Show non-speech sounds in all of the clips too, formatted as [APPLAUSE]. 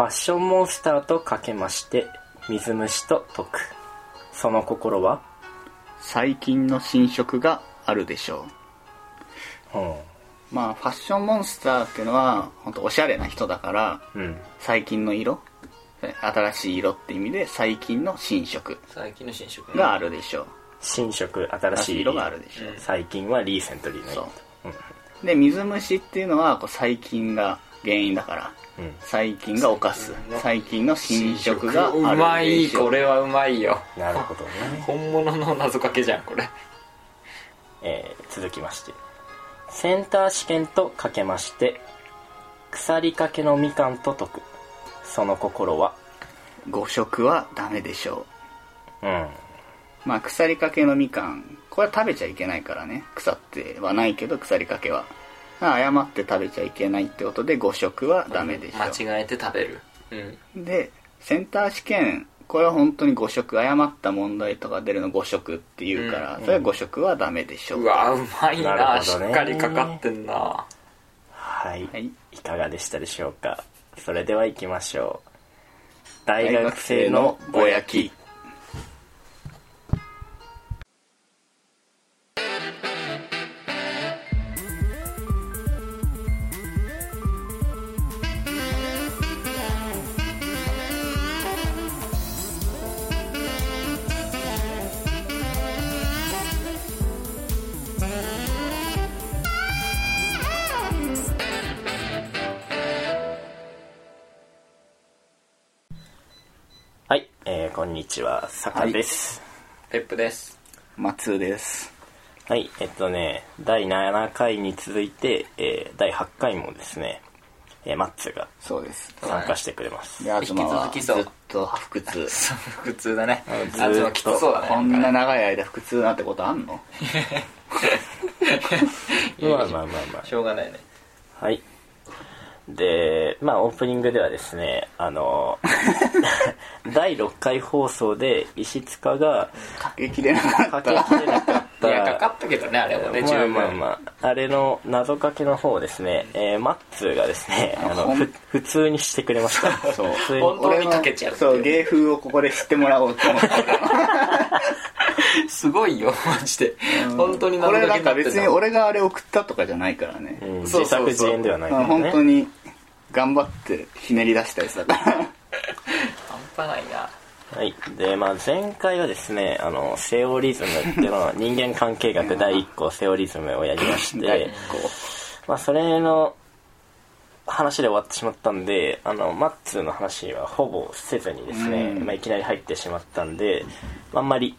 ファッションモンスターとかけまして水虫と解く。その心は？最近の新色があるでしょう。ん。うまあファッションモンスターっていうのは本当おしゃれな人だからうん。最近の色？新しい色って意味で最近の新色最近の新色。があるでしょう。新色新しい色。があるでしょう。最近はリーセントリーのそう。色で水虫っていうのはこう細菌が原因だから。うん。細菌が犯す。細菌の新色がある。でしょうまい。これはうまいよ。なるほどね、[LAUGHS] 本物の謎かけじゃんこれ。えー続きまして。センター試験とかけまして腐りかけのみかんと解く。その心は？誤食はダメでしょう。ん。うまあ腐りかけのみかん。これは食べちゃいけないからね。腐ってはないけど腐りかけは。まあ誤って食べちゃいけないってことで誤食はダメでしょ。間違えて食べる。うん。でセンター試験これは本当に誤食誤った問題とか出るの誤食っていうから、うん。それは誤食はダメでしょ。ううわうまいな。ね。しっかりかかってんな。はい、はい。いかがでしたでしょうか？それでは行きましょう。大学生のぼやきんにちは坂です。ペップです。松です。はい、えっとね第7回に続いて、えー、第8回もですね、えー、マッツーがそうです。参加してくれます、で東は引き続きそう。ずっと腹痛普通だね。ずーっと。あときつそうだねこんな長い間腹痛なんてことあんの [LAUGHS] まあまあまあまあ。[LAUGHS] しょうがないね。はい。で、まあオープニングではですね、あの、[LAUGHS] 第6回放送で石塚がかけきれなかっかけたきれなかった、いやかかったけどねあれもね十まあ分まあまあ、あれの謎かけの方をですね、えーマッツーがですね、あの、ふ普通にしてくれました。そう普通に。本当にかけちゃうそう芸風をここで知ってもらおうと思って。[LAUGHS] すごいよマジで。本当にこれなんか別に俺俺があれ送ったとかじゃないからね、うん自作自演ではないから本当ね。に頑張ってひねり出したやつだから。半端ないな。はい。で、まあ前回はですね、あの、セオリズムっていうのは [LAUGHS] 人間関係学第1項セオリズムをやりましてまあそれの話で終わってしまったんであのマッツーの話はほぼせずにですね、うん。まあ、いきなり入ってしまったんであんまり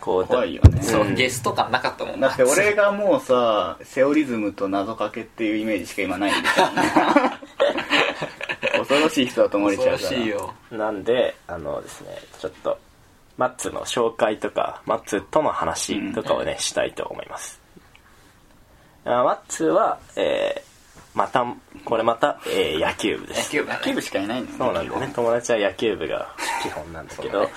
こう怖いよね。そううんゲスト感なかったもんな。だって俺がもうさセオリズムと謎かけっていうイメージしか今ないんですよ [LAUGHS] 恐ろしい人だと思われちゃうから。恐ろしいよ。なんであのですねちょっとマッツーの紹介とかマッツーとの話とかをね、したいと思います。あマッツーは、えーまたこれまた、えー野球部です。野球部だね。野球部しかいないのよそうなんだよね。友達は野球部が基本なんだけど、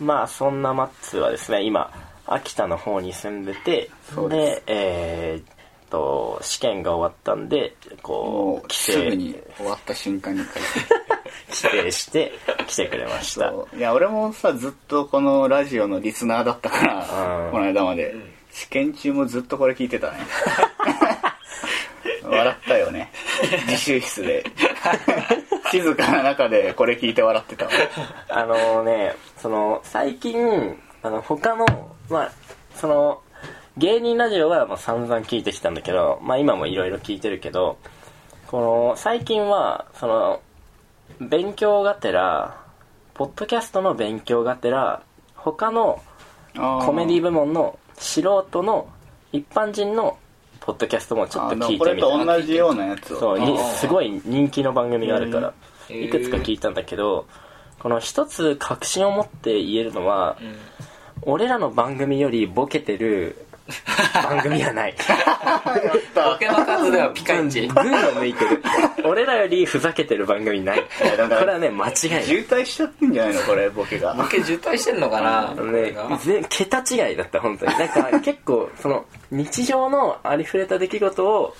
まあそんなマッツーはですね今秋田の方に住んでてそうでえーっと試験が終わったんでもこううすぐに終わった瞬間に帰って。[LAUGHS] 帰省して来てくれました。いや俺もさずっとこのラジオのリスナーだったから、うん。この間まで、試験中もずっとこれ聞いてたね。[LAUGHS] 笑ったよね。自習室で [LAUGHS] 静かな中でこれ聞いて笑ってたわ。[LAUGHS] あのねその最近あの他のまあその芸人ラジオはもう散々聞いてきたんだけどまあ今もいろいろ聞いてるけどこの最近はその勉強がてらポッドキャストの勉強がてら他のコメディ部門の素人の一般人のポッドキャストもちょっと聞いこれてみたと同じようなやつを。そうすごい人気の番組があるからいくつか聞いたんだけどこの一つ確信を持って言えるのは、うん俺らの番組よりボケてる [LAUGHS] 番組はない。ボケの数ではピカイチ。群を抜いてる俺らよりふざけてる番組ない。こだかられはね間違いない。渋滞しちゃってんじゃないのこれボケが。ボケ渋滞してんのかなね、全桁違いだった本当に。なんか結構その日常のありふれた出来事を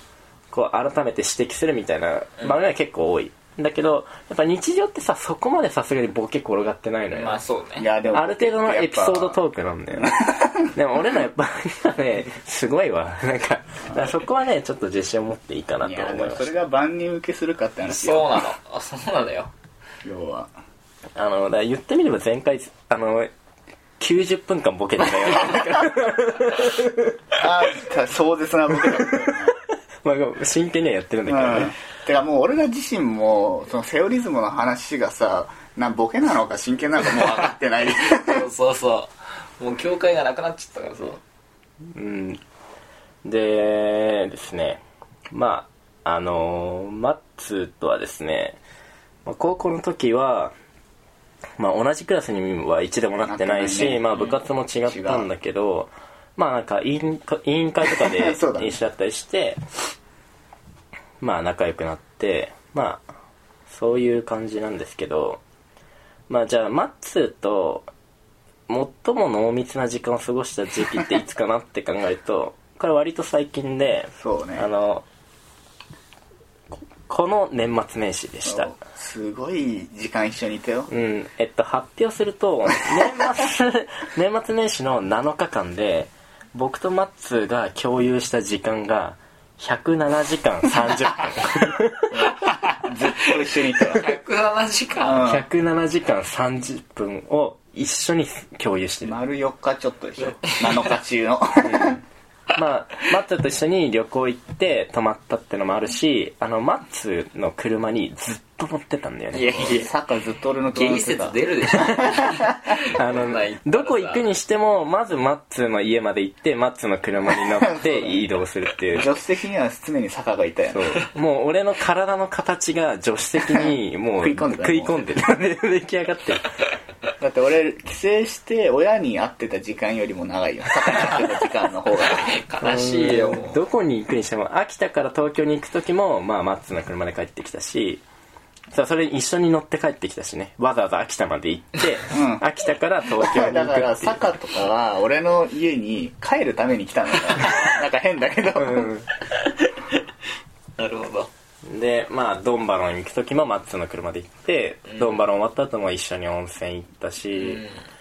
こう改めて指摘するみたいな番組が結構多い、だけどやっぱ日常ってさそこまでさすがにボケ転がってないのよ、まあそうね。いやでもある程度のエピソードートークなんだよ。ね [LAUGHS] でも俺らやっぱねすごいわ。なんかそこはねちょっと自信を持っていいかないとや思います。それが万人受けするかって話よ。そうなの。あそうなのよ。要は。あのだから言ってみれば前回あの90分間ボケてたよ。[LAUGHS] ああ壮絶なボケだったよね。[LAUGHS] まあ真剣にはやってるんだけどうん。ね、てかもう俺ら自身もそのセオリズムの話がさなボケなのか真剣なのかもう分かってない。[LAUGHS] そうそうそう。もう境界がなくなっちゃったからそううん。でですね。まああのマッツとはですねまあ高校の時はまあ同じクラスには一度もなってないしね。まあ部活も違ったんだけど、まあなんか委員会委員会とかで [LAUGHS] 一緒だったりして、まあ仲良くなってまあそういう感じなんですけどまあじゃあマッツーと最も濃密な時間を過ごした時期っていつかなって考えると [LAUGHS] これ割と最近でそうね。あのここの年末年始でした。すごい時間一緒にいたよ。うん。えっと発表すると年末 [LAUGHS] 年末年始の7日間で僕とマッツーが共有した時間が107時間30ずっと一緒にいたよ107時間うん。分107時間30分を一緒に共有してる。丸4日ちょっとでしょ7日中の。[LAUGHS] まあ、マッツーと一緒に旅行行って泊まったってのもあるし、あの、マッツーの車にずっと乗ってたんだよね。いやいやサッカーずっと俺のゲイ説出るでしょ [LAUGHS] あのない、どこ行くにしても、まずマッツーの家まで行って、マッツーの車に乗って [LAUGHS] 移動するっていう。助手席には常に坂がいたよそねう。もう俺の体の形が助手席に [LAUGHS] もう食い込んでた食い込んでる。出来上がってる。だって俺帰省して親に会ってた時間よりも長いよ坂に会ってた時間の方が悲しいよもうどこに行くにしても、秋田から東京に行く時も、まあ、マッツーの車で帰ってきたし、さあそれに一緒に乗って帰ってきたしね。わざわざ秋田まで行って、うん。秋田から東京に行だからくっていう。坂とかは俺の家に帰るために来たんだか。ら [LAUGHS] なんか変だけど、なるほど。で、まあ、ドンバロン行く時もマッツーの車で行って、ドンバロン終わった後も一緒に温泉行ったし、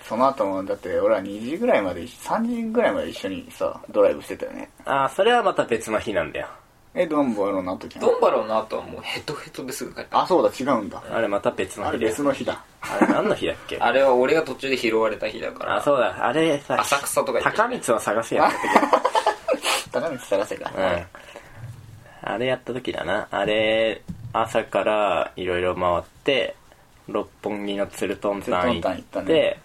その後もだって俺は2時ぐらいまで3時ぐらいまで一緒にさドライブしてたよね。ああ、それはまた別の日なんだよ。えドンボロの時ドンバロンの後はもうヘトヘトですぐ帰った。あそうだ違うんだ。あれまた別のあれ日で。別の日だ。あれ何の日だっけ？あれは俺が途中で拾われた日だから。あ、そうだ。あれさ、浅草とか高光を探せやった時高道探せか、うん。あれやった時だな。あれ、朝からいろいろ回って、六本木のツルトンタン行ツルトンタン行っ、ってたね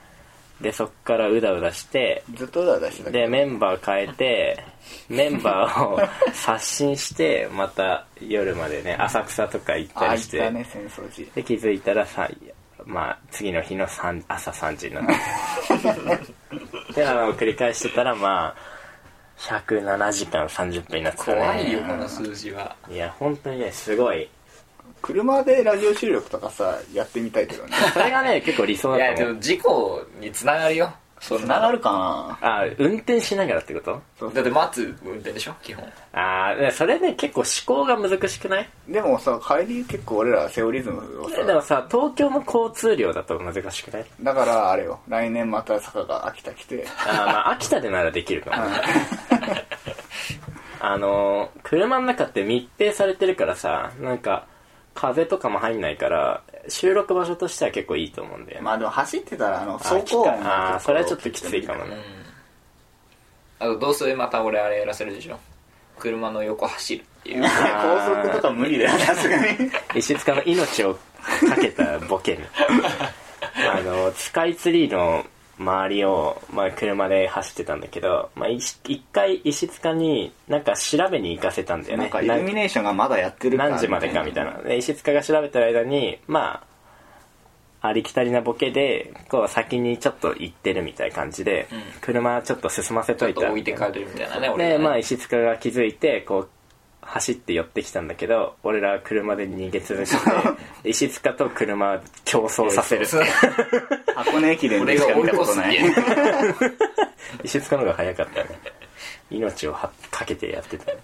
で、そっからうだうだして、ずっとだ出してたけで、どメンバー変えて、[LAUGHS] メンバーを刷新して、また夜までね、浅草とか行ったありして、ね浅草寺で、気づいたらさ、まあ、次の日の3朝3時になって。[LAUGHS] で、あの、繰り返してたら、まあ、107時間30分になってたね。怖いよこの数字はいや、本当にね、すごい。車でラジオ収録とかさやってみたいけどね。[LAUGHS] それがね、結構理想いだと思う。やでも事故につながるよ。そんなつながるかな。あ、運転しながらってこと？そうだって待つ運転でしょ？基本。あーそれね、結構思考が難しくない？でもさ帰り結構俺らセオリズムをさ。でもさ、東京の交通量だと難しくない？だからあれよ。来年また坂が秋田来て。あーまあ、秋田でならできるかも。[LAUGHS] あのー、車の中って密閉されてるからさ、なんか、風とかも入んないから、収録場所としては結構いいと思うんだよね。まあでも走ってたらあのあ走行音あがーそれはちょっときついかもね。あとどうせまた俺あれやらせるでしょ？車の横走るっていう [LAUGHS] 高速とか無理だよさすがに [LAUGHS] 石塚の命をかけたボケね。[LAUGHS] あの、スカイツリーの周りを、まあ、車で走ってたんだけど、まあ、一回石塚になんか調べに行かせたんだよね。なんかイルミネーションがまだやってるか何時までかみたいな。で、石塚が調べてる間に、まあ、ありきたりなボケで、こう先にちょっと行ってるみたいな感じで、車ちょっと進ませちょっといた。と置いて帰るみたいなね俺ねまあ石塚が気づいて、こう、走って寄ってきたんだけど、俺ら車で逃げ潰して、[LAUGHS] 石塚と車を競争させる。箱根駅伝で俺しか見たことない。[LAUGHS] 石塚の方が早かったね。命をはかけてやってたね。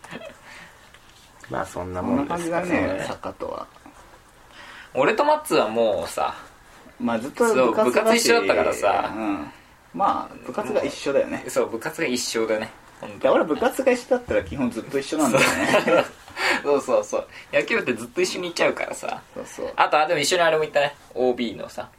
まあそんなこんなもんですか感じだね坂とは。俺とマッツーはもうさまあずっとそう部活部活一緒だったからさ。うん、まあ部活が一緒だよね。そう部活が一緒だね。本いや当俺部活が一緒だったら基本ずっと一緒なんだよね。[LAUGHS] そうそうそう。野球部ってずっと一緒に行っちゃうからさ。そうそう。あとあでも一緒にあれも行ったね。OB のさ。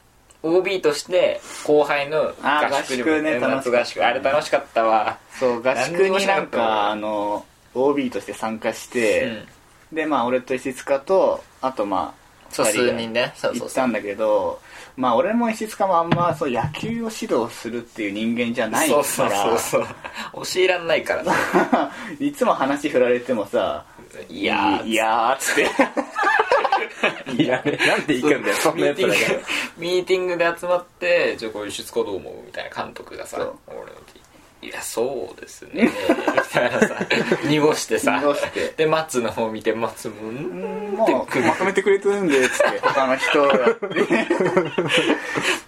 OB として後輩の合宿にも合宿ね楽しかった。夏合宿。あれ楽しかったわ。そう合宿何になんかあの OB として参加して、うん。でまあ俺と石塚とあとまあそう数人ね。そうそうそう。行ったんだけどまあ俺も石塚もあんまそう野球を指導するっていう人間じゃないかそうらそうそうそう。教えらんないからさ [LAUGHS] いつも話振られてもさいやー。いやーっつって。[LAUGHS] いやね。なんで行くんだよ。そんなやつらが。ミーティングで集まって「じゃあこれ出どう思う?」みたいな監督がさ俺のいやそうですね。さ濁してさ。濁して。で松の方見て松もうん？んもうまとめてくれてるんでっつって他の人が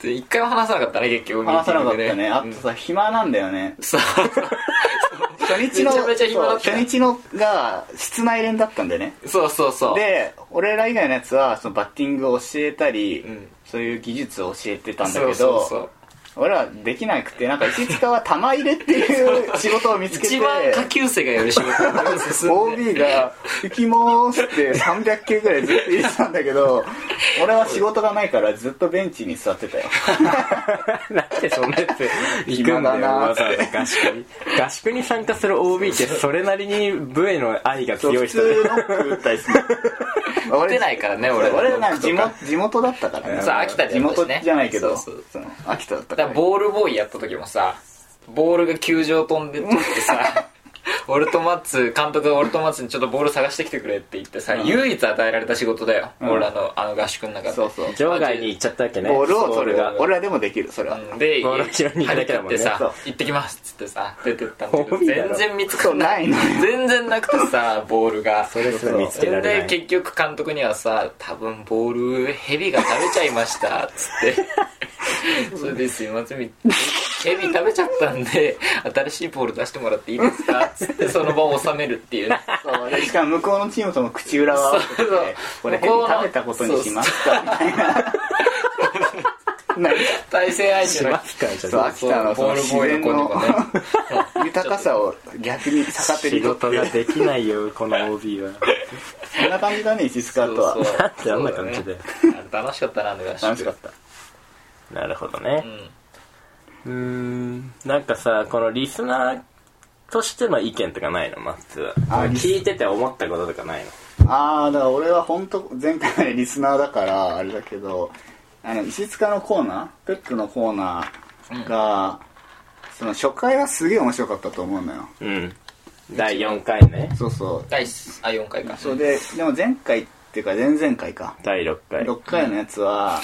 で一回も話さなかったね結局話さなかったね。あとさ暇なんだよね。そう。初日の初日のが室内練だったんだよね。そうそうそう。で俺ら以外のやつはそのバッティングを教えたり、うん。そういう技術を教えてたんだけど俺らできなくてなんか石塚は玉入れっていう仕事を見つけて一番下級生がやる仕事 OB [LAUGHS] が「行きます」って300球ぐらいずっと言ってたんだけど俺は仕事がないからずっとベンチに座ってたよ。[LAUGHS] なんでそんなやつ行くんだなわざわざ合宿に。合宿に参加する OB ってそれなりに部への愛が強い人普通ノック打ったりする打てないからね俺俺なんか地元地元だったからね。そう秋田で地元じゃないけど。秋田だったからボールボーイやった時もさボールが球場飛んでっちゃってさ [LAUGHS] 俺とマッツ監督が俺とマッツにちょっとボール探してきてくれって言ってさ、うん。唯一与えられた仕事だよ、うん。俺らのあの合宿の中で。そうそう。場外に行っちゃったわけね。ボールを取るが俺らでもできるそれは、うん。でボールを拾いに行くだけだもんね。張り切ってさ行ってきますっつってさ出てったんだけど。[LAUGHS] OB だろ。全然見つかんない。そうないの全然なくてさボールが。それすら見つけられない。で結局監督にはさ多分ボールヘビが食べちゃいましたっつってそれですいませんヘビ食べちゃったんで新しいボール出してもらっていいですか？っつってその場を収めるっていうね。そうでしかも向こうのチームとも口裏を合わせこれヘビ食べたことにしますか？みたいな。対戦相手の秋田のそのボールボーイの子にもね。豊かさを逆に逆手仕に取事ができないよこの OB は。そんな感じだね石塚とは。そうそう。なんであんな感じだよそうね。あれ楽しかったな楽しかったなるほどね。うん。うーん。なんかさこのリスナーとしての意見とかないの？マッツは。聞いてて思ったこととかないの？ああだから俺は本当前回リスナーだからあれだけどあの石塚のコーナーペットのコーナーが、その初回はすげえ面白かったと思うのよ。うん。第4回ね。そうそう。第1あ4回か。そうででも前回っていうか前々回か。第6回。6回のやつは、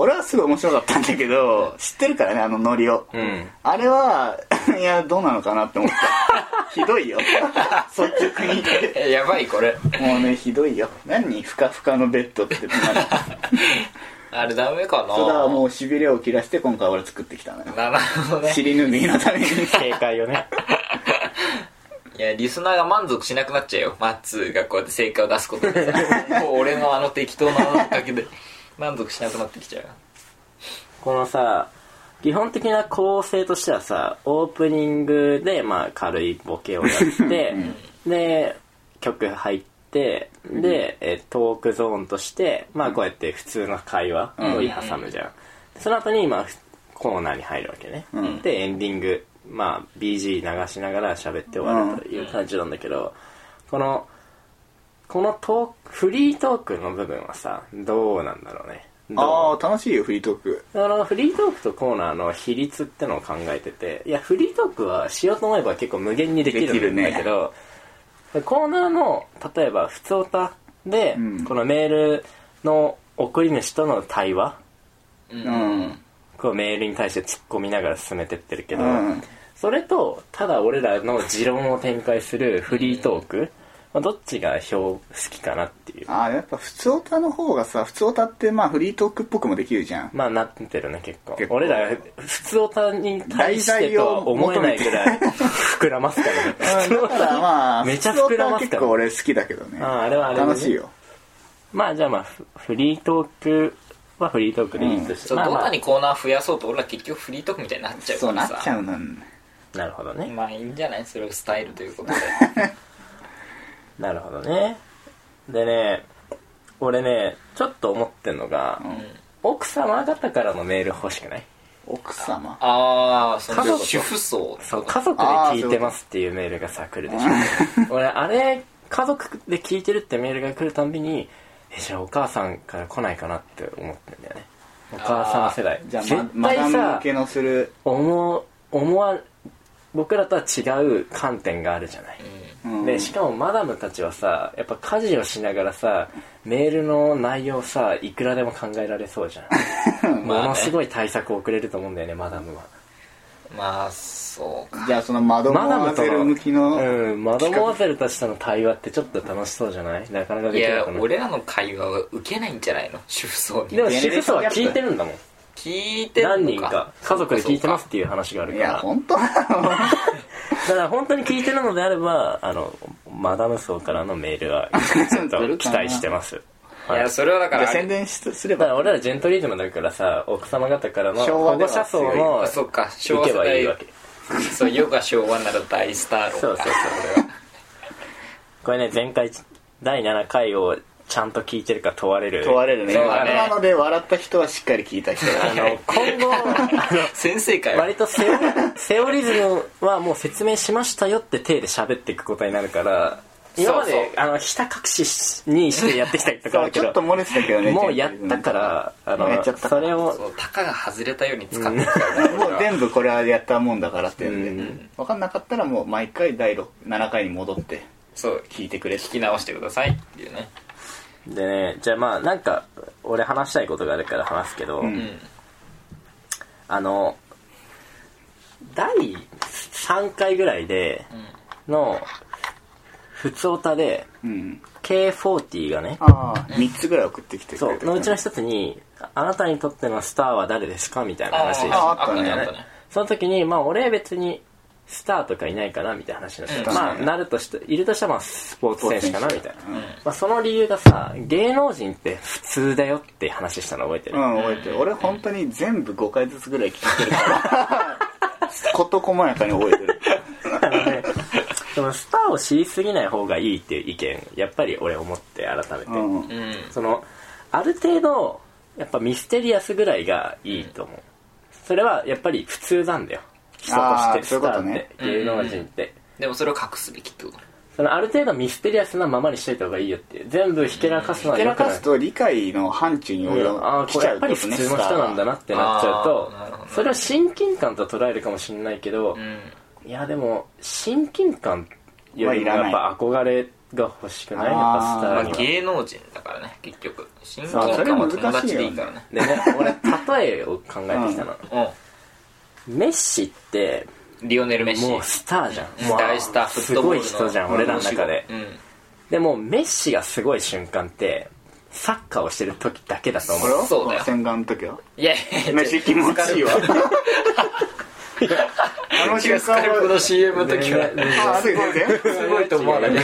俺はすごい面白かったんだけど知ってるからねあのノリを、うん。あれは [LAUGHS] いやどうなのかなって思った。[LAUGHS] ひどいよ。率直にえやばいこれ。もうねひどいよ。何？ふかふかのベッドって。[LAUGHS] あれダメかな？それはもうしびれを切らして今回俺作ってきたのよ。なるほどね。尻拭いのために警戒をね。いやリスナーが満足しなくなっちゃうよ。マッツーがこうやって成果を出すことでさ。もう俺のあの適当なおかげで満足しなくなってきちゃう。このさ基本的な構成としてはさオープニングでまあ軽いボケをやって [LAUGHS] で曲入ってで、えトークゾーンとしてまあこうやって普通の会話を挟むじゃん、その後にまあコーナーに入るわけね、うん。でエンディングまあ BG 流しながら喋って終わるという感じなんだけど、このこのトークフリートークの部分はさどうなんだろうね。ああ楽しいよフリートーク。あのフリートークとコーナーの比率ってのを考えてていやフリートークはしようと思えば結構無限にできるんだけど、コーナーの例えば普通歌で、うん。このメールの送り主との対話？ううん。こうメールに対して突っ込みながら進めてってるけど、うん。それとただ俺らの持論を展開するフリートーク、まあ、どっちが票好きかなっていう。ああやっぱ普通歌の方がさ普通歌ってまあフリートークっぽくもできるじゃん。まあなってるね結構。結構。俺ら普通オタに対してとは思えないぐらい膨らますからね。[LAUGHS] だからまあ [LAUGHS] めちゃ膨らますから普通歌は結構俺好きだけどね。あああれはあれでね。楽しいよ。まあじゃあまあフフリートークはフリートークでいいとして、まあまあ。そうどんなにコーナー増やそうと俺ら結局フリートークみたいになっちゃうそうなっからさちゃうのなるほどね。まあいいんじゃない？それをスタイルということで [LAUGHS] なるほどね。でね俺ねちょっと思ってんのが、奥様方からのメール欲しくない？奥様？ああそ族主婦層そう家族で聞いてますっていうメールがさ来るでしょ。[LAUGHS] 俺あれ家族で聞いてるってメールが来るたんびにえじゃあお母さんから来ないかなって思ってんだよね。お母さん世代。じゃあ絶対さ向けのする。思思わ僕らとは違う観点があるじゃない、うんでしかもマダムたちはさやっぱ家事をしながらさメールの内容さいくらでも考えられそうじゃん。も [LAUGHS] まあね。のすごい対策遅れると思うんだよねマダムは。まあそうか。じゃあそのマドモアゼル向きのうんマダムアゼルたちとの対話ってちょっと楽しそうじゃない？なかなかいやできないかな俺らの会話は受けないんじゃないの？主婦層に。でも主婦層は聞いてるんだもん聞いてるのか。何人か家族で聞いてますっていう話があるいから。や本当なのだから本当に聞いてるのであればあのマダム層からのメールはちょっと期待してます。いやそれはだから宣伝しすれば。俺らジェントリズムだからさ奥様方からの保護者層のあそっか。昭和世代ばいいわけ。そう世が昭和なら大スター論そうそうそうこれは。これね前回第7回をちゃんと聞いてるか問われる。問われるね。そうだね。今ので笑った人はしっかり聞いた人あだの今後先生会割とセオセオリズムはもう説明しましたよって体で喋っていくことになるから今まであのひた隠しにしてやってきたりとかそうあるけどちょっと漏れてたけどねもうやったからあのそれをたかが外れたように使ってるからねもう全部これはやったもんだからっていうんで、うん分かんなかったらもう毎回第6 7回に戻ってそう聞いてくれ聞き直してくださいっていうねでねじゃあまあなんか俺話したいことがあるから話すけど、うん。うんあの第3回ぐらいでの普通オタでうん。K40 がねああ3つぐらい送ってきてくれてそうのうちの一つに「あなたにとってのスターは誰ですか?」みたいな話でああったね。あったね。その時にまあ俺別にスターとかいないかなみたいな話になって、うん。まあなるとしているとしたらまあスポーツ選手かなみたいな、うん。まあ、その理由がさ芸能人って普通だよって話したの覚えてる、うん覚えてる。俺本当に全部5回ずつぐらい聞いてるから [LAUGHS] 事細やかに覚えてる。あのねそのスターを知りすぎない方がいいっていう意見やっぱり俺思って改めて、うんうん。そのある程度やっぱミステリアスぐらいがいいと思う、それはやっぱり普通なんだよ人としてあーそういうことスターってね芸能人って、でもそれを隠すべきってこと？そのある程度ミステリアスなままにしといた方がいいよって全部ひけらかすのはひけよくない。らかすと理解の範疇に及うん。ああぶ来ちゃうこれやっぱり普通の人なんだなってなっちゃうとそれを親近感と捉えるかもしれないけど、うん。いやでも親近感よりもはいらないやっぱ憧れが欲しくない？やっぱスタまあーには。芸能人だからね結局。親近感は難しいよ友達でいいからね。でね俺例えを考えてきたの、うメッシってんリオネル・メッシ。もうスターじゃん。もう大スターフットボールのすごい人じゃん俺らの中で。うん。でもメッシがすごい瞬間ってサッカーをしてる時だけだと思う。そうだよ。洗顔の時は？いやいや飯気持ちいいわ。あの瞬スカルプの CM の時はねねあすごいすごいと思わないメッ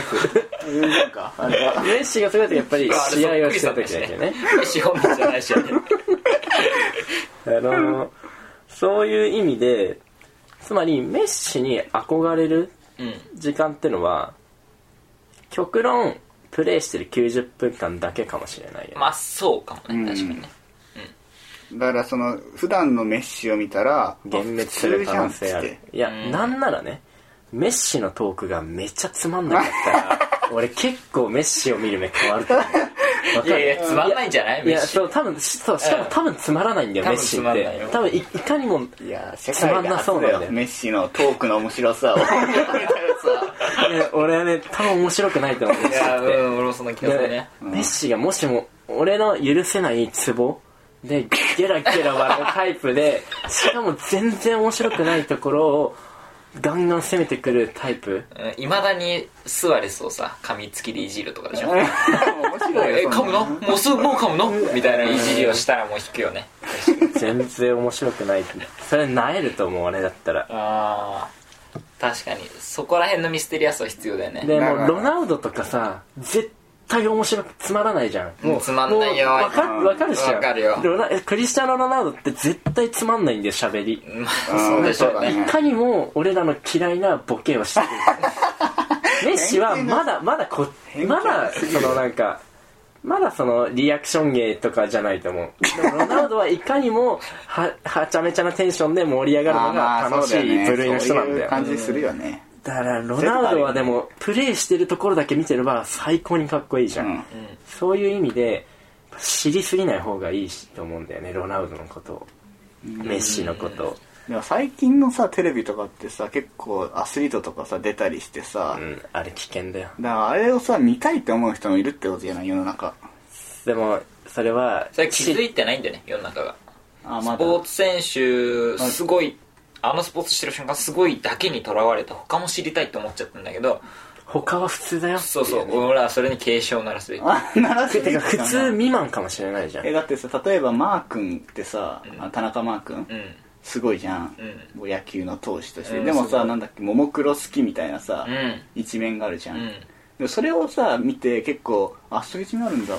シがすごい時やっぱり試合をしてる。時だけどね資本人じゃないしあのそういう意味でつまりメッシに憧れるうん。時間ってのは極論プレーしてる90分間だけかもしれないよね、まあそうかもね。確かにね。だからその普段のメッシを見たら幻滅する可能性ある。いや、うん。なんならねメッシのトークがめっちゃつまんなかったら [LAUGHS] 俺結構メッシを見る目変わると思ういるやいやつまんないんじゃない？いやメッシそう多分そうしかも多分つまらないんだよ、メッシって。多分いいかにもいや世つまんなそうなんだよ。メッシのトークの面白さを。俺はね多分面白くないと思うん俺もそんな気がするね。メッシがもしも俺の許せないツボでゲラゲラ笑うタイプでしかも全然面白くないところをガンガン攻めてくるタイプ？いまだにスアレスをさ噛みつきでいじるとかでしょ？[LAUGHS] 面白いよえ噛むの？もうすぐもう噛むの？みたいないじりをしたらもう引くよね。全然面白くないそれなえると思う俺だったら。あー。確かに。そこら辺のミステリアスは必要だよね。でもロナウドとかさ絶対面白くつまらないじゃん。もうつまんないよ。もうわかわかるしわかるよ。ロナクリスチャーノ・ロナウドって絶対つまんないんだよ喋り。まあそうでしょうね。いかにも俺らの嫌いなボケをしてる。[LAUGHS] メッシはまだまだこまだそのなんかまだそのリアクション芸とかじゃないと思う。でもロナウドはいかにもははちゃめちゃなテンションで盛り上がるのが楽しい部類の人なんそういうだよ感じするよねだからロナウドはでもプレーしてるところだけ見てれば最高にかっこいいじゃん、うん。そういう意味で知りすぎない方がいいしと思うんだよねロナウドのことを。メッシのことを。でも最近のさテレビとかってさ結構アスリートとかさ出たりしてさ、うんあれ危険だよ。だからあれをさ見たいって思う人もいるってことじゃない世の中。でもそれはそれ気づいてないんだよね世の中が。スあまだ。ポーツ選手すごいあのスポーツしてる瞬間すごいだけにとらわれて他も知りたいって思っちゃったんだけど他は普通だよそうそう。俺はそれに警鐘を鳴らすべき。あならせてか普通未満かもしれないじゃんえだってさ例えばマー君ってさ、あ田中マー君、うん。すごいじゃん、うん。もう野球の投手として、うんでもさなんだっけももクロ好きみたいなさ、うん。一面があるじゃん、うん。でもそれをさ見て結構あそういう一面あるんだ。あ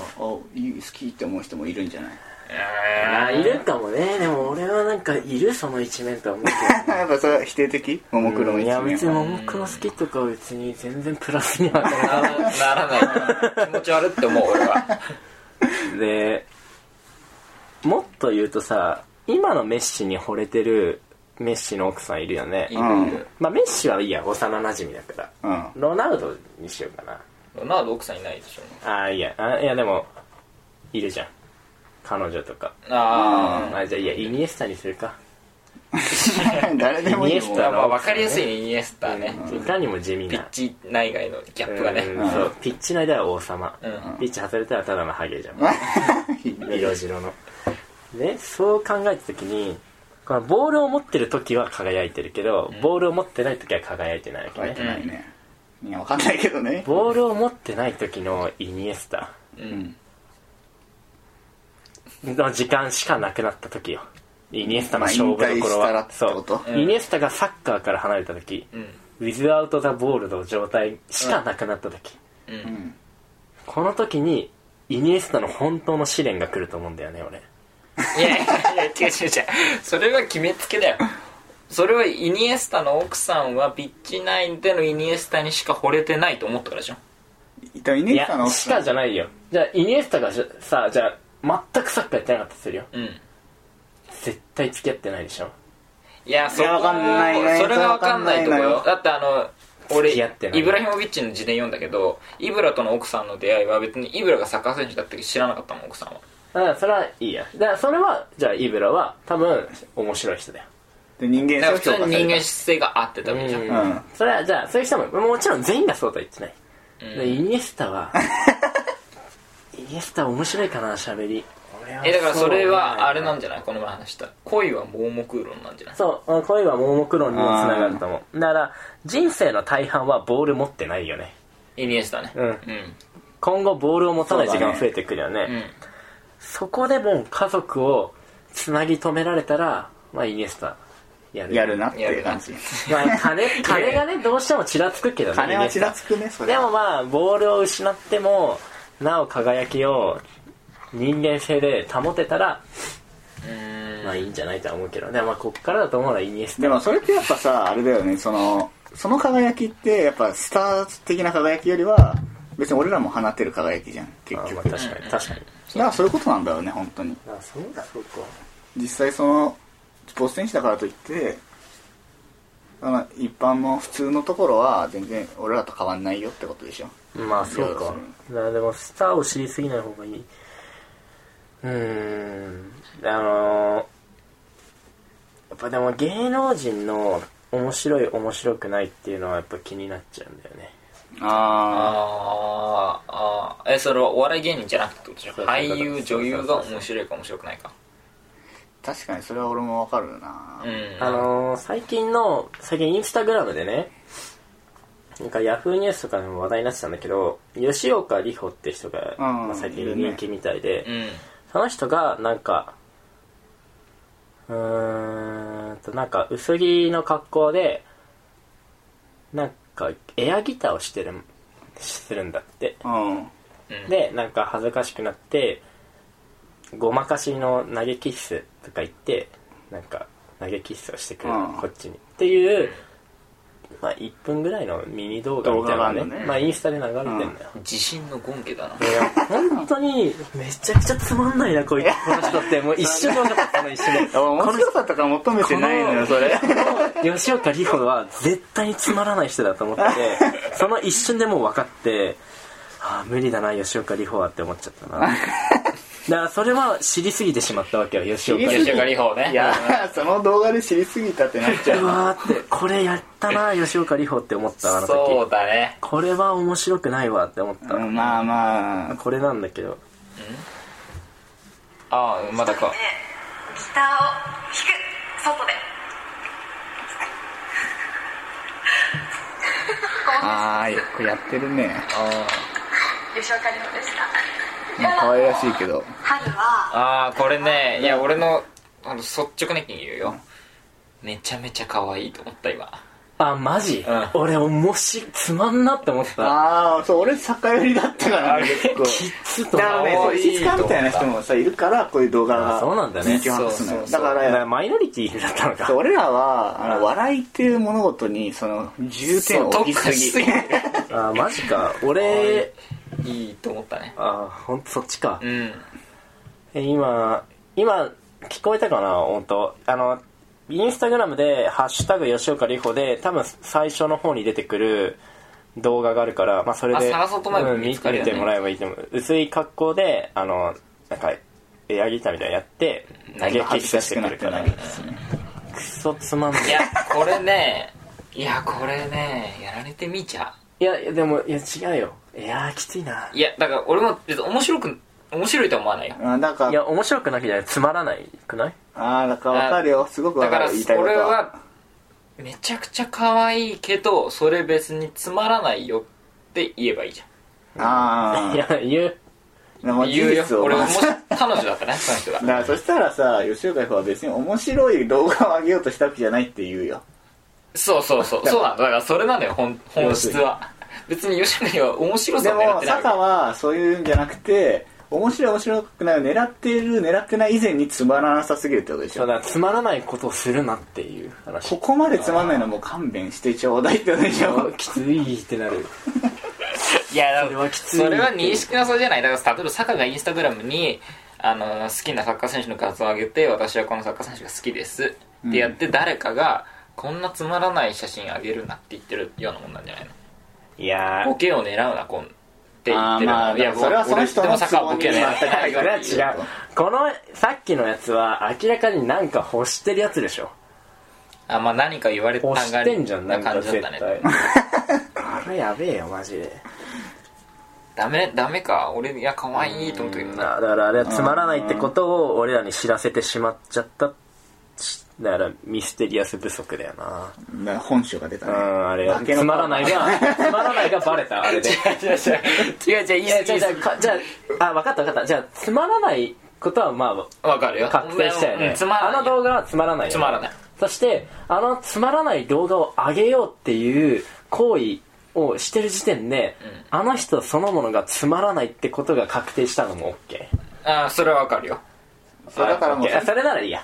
いい好きって思う人もいるんじゃない？あーいるかもね。でも俺はなんかいるその一面とは思うけ [LAUGHS] やっぱそれは否定的？ももクロの一面は。や別にももクロ好きとかは別に全然プラスにはならならならない。気持ち悪って思う俺は。な [LAUGHS] いでもっと言うとさ今のメッシに惚れてるメッシの奥さんいるよね。いるうん。いるまあメッシはいいや幼馴染だから。うん。ロナウドにしようかな。ロナウド奥さんいないでしょ。ああいやあいやでもいるじゃん彼女とか。ああじゃあいやイニエスタにするか。[LAUGHS] 誰でもいいよイニエスタあまあ分かりやすいねイニエスタね。いかにも地味な。ピッチ内外のギャップがね。うんそう。ピッチ内では王様、うん。ピッチ外れたらただのハゲじゃん。[LAUGHS] 色白の。ねそう考えた時にこのボールを持ってる時は輝いてるけど、ボールを持ってない時は輝いてないわけ書いてね、ないね。いやわかんないけどね。ボールを持ってない時のイニエスタ。うんの時間しかなくなった時よイニエスタの勝負どころは、イニエスタがサッカーから離れた時、うんウィズアウト・ザ・ボールの状態しかなくなった時、ううんこの時にイニエスタの本当の試練が来ると思うんだよね俺いやいや違う違う違うそれは決めつけだよそれはイニエスタの奥さんはピッチ内でのイニエスタにしか惚れてないと思ったからでしょイいネスタのやしかじゃないよじゃあイニエスタがさじゃあ全くサッカーやってなかったとするよ。うん。絶対付き合ってないでしょ。いやそこわかんないね。それがわかんないとこよよだってあの俺付き合ってない。イブラヒモビッチの自伝読んだけどイブラとの奥さんの出会いは別にイブラがサッカー選手だったけど知らなかったもん奥さんは。だからそれはいいや。だからそれはじゃあイブラは多分面白い人だよ。で人間性普通に人間性があってたわけじゃん、うん。うん。それはじゃあそういう人ももちろん全員がそうとは言ってない、うん。でイニエスタは [LAUGHS] イニエスタ面白いかな喋り。俺はえだからそれうはあれなんじゃない？この前話した。恋は盲目論なんじゃない？そう。恋は盲目論にもつながると思う。だから人生の大半はボール持ってないよね。イニエスタね。うん。うん。今後ボールを持たない時間が増えてくるよね。うんそこでも家族をつなぎ止められたらまあイニエスタやる。やるなっていう感じ。まあ金金がね [LAUGHS] どうしてもちらつくけどね金はちらつくねそれタでもまあボールを失ってもなお輝きを人間性で保てたらうん。まあいいんじゃないとは思うけどね。まあこっからだと思うのはイニエスタ。でもそれってやっぱさあれだよね。そのその輝きってやっぱスター的な輝きよりは別に俺らも放てる輝きじゃん。結局。だかあまあ確かに確かに。らそういうことなんだろうね本当に。あそうだそうか。実際そのスポーツ選手だからといってあの一般の普通のところは全然俺らと変わんないよってことでしょ。まあそうか。だからでもスターを知りすぎない方がいい。うーん。あのーやっぱでも芸能人の面白い面白くないっていうのはやっぱ気になっちゃうんだよね。ああー。あー。えそれはお笑い芸人じゃなくて俳優女優が面白いか面白くないか。ー確かにそれは俺もわかるな。うん。あのー最近の最近インスタグラムでねなんかヤフーニュースとかでも話題になってたんだけど吉岡里帆って人が、うん。まあ、最近人気みたいで、うん。その人がなんかうーんとなんか薄着の格好でなんかエアギターをしてるするんだって。うん。うん。でなんか恥ずかしくなってごまかしの投げキッスとか言ってなんか投げキッスをしてくるの、うん。こっちに。っていう、まあ、1分ぐらいのミニ動画みたいなのね。動画があるのね。まあ、インスタで流れてんだよ、自信の権化だな。いや本当にめちゃくちゃつまんないなこいつ。この人って。もう一瞬で分かったその一瞬で。面白さとか求めてないのよそれ。吉岡里帆は絶対につまらない人だと思って [LAUGHS] その一瞬でもう分かってああ無理だな吉岡里帆はって思っちゃったなだからそれは知りすぎてしまったわけよ吉岡里吉岡里帆ね。いやその動画で知りすぎたってなっちゃ帆う。うわーってこれやったな吉岡里帆って思ったあのそう時だね。これは面白くないわって思った、うんまあまあ。これなんだけど。ああまだか。でギターを弾く。外で。[LAUGHS] ああよくやってるね。あ吉岡里帆でした。まあ可愛らしいけど。春は。あーこれね。いや俺のあの率直な意見言うよ。めちゃめちゃ可愛いと思った今。あマジ、うん。俺面白いつまんなって思った。ああそう俺酒寄りだったからね [LAUGHS] 結構。きつとだからねそう石塚みたいな人もさいるからこういう動画があそうなんだね。だかだかららマイノリティだったのか。俺らはあの笑いっていう物事にその重点を置きすぎ。[LAUGHS] あマジか。俺いいと思ったね。あほんとそっちか。うん。え今今聞こえたかな本当あのインスタグラムで「ハッシュタグ吉岡里帆」で多分最初の方に出てくる動画があるから、まあ、それでそうと思見見つかるよね。てもらえばいいと思う。薄い格好であのなんかエアギターみたいなのやって投げキしてくるから。クソつまんない。いやこれねいやこれねやられてみちゃいやいやでもいや違うよいやーきついな。いやだから俺も別に面白く面白いとは思わないよ。あだからいや面白くなきゃつまらないくない？ああだから分かるよ。すごく分だかからる言いたいことは。俺はめちゃくちゃ可愛いけどそれ別につまらないよって言えばいいじゃん。あいや言う。あもう事言うよ。実を俺もし彼女だったねその人が。[LAUGHS] だからそしたらさ吉岡里帆は別に面白い動画を上げようとしたわけじゃないって言うよ。そうそうそう。そうなんだだからそれなのよ本本質は別に吉野は面白さでを狙っもてないわ坂はそういうんじゃなくて面白い面白くないを狙っている狙ってない以前につまらなさすぎるってことでしょ。そうだつまらないことをするなっていう話。ここまでつまんないのもう勘弁してちょうだいってことでしょ。きついってなる。け [LAUGHS] いやそれはきついそれは認識の差じゃない。だから例えば坂がインスタグラムにあの好きなサッカー選手の画像を上げて私はこのサッカー選手が好きですってやって誰かがこんなつまらない写真あげるなって言ってるようなもんなんじゃないの？いやボケを狙うなこんって言ってるまあいやそれはその人の都合にない。それは違う。このさっきのやつは明らかになんか欲してるやつでしょ。あまあ何か言われた欲してんじゃん。な感じだった対ねあれやべえよマジで。ダメダメか。俺いや可愛いと思ったけどな。なだからあれはつまらないってことを俺らに知らせてしまっちゃったしだからミステリアス不足だよな。本性が出たね。うんあれ化けのつまらないが [LAUGHS] つまらないがバレたあれで。[LAUGHS] 違う違う違う。違う違ういやじゃあじゃあかじゃああ分かった分かった。じゃあつまらないことはまあわかるよ。確定したよね、うんつまらないあの動画はつまらないよね。つまらない。そしてあのつまらない動画を上げようっていう行為をしてる時点で、あの人そのものがつまらないってことが確定したのも OK あそれはわかるよそうだからもうそれならいいや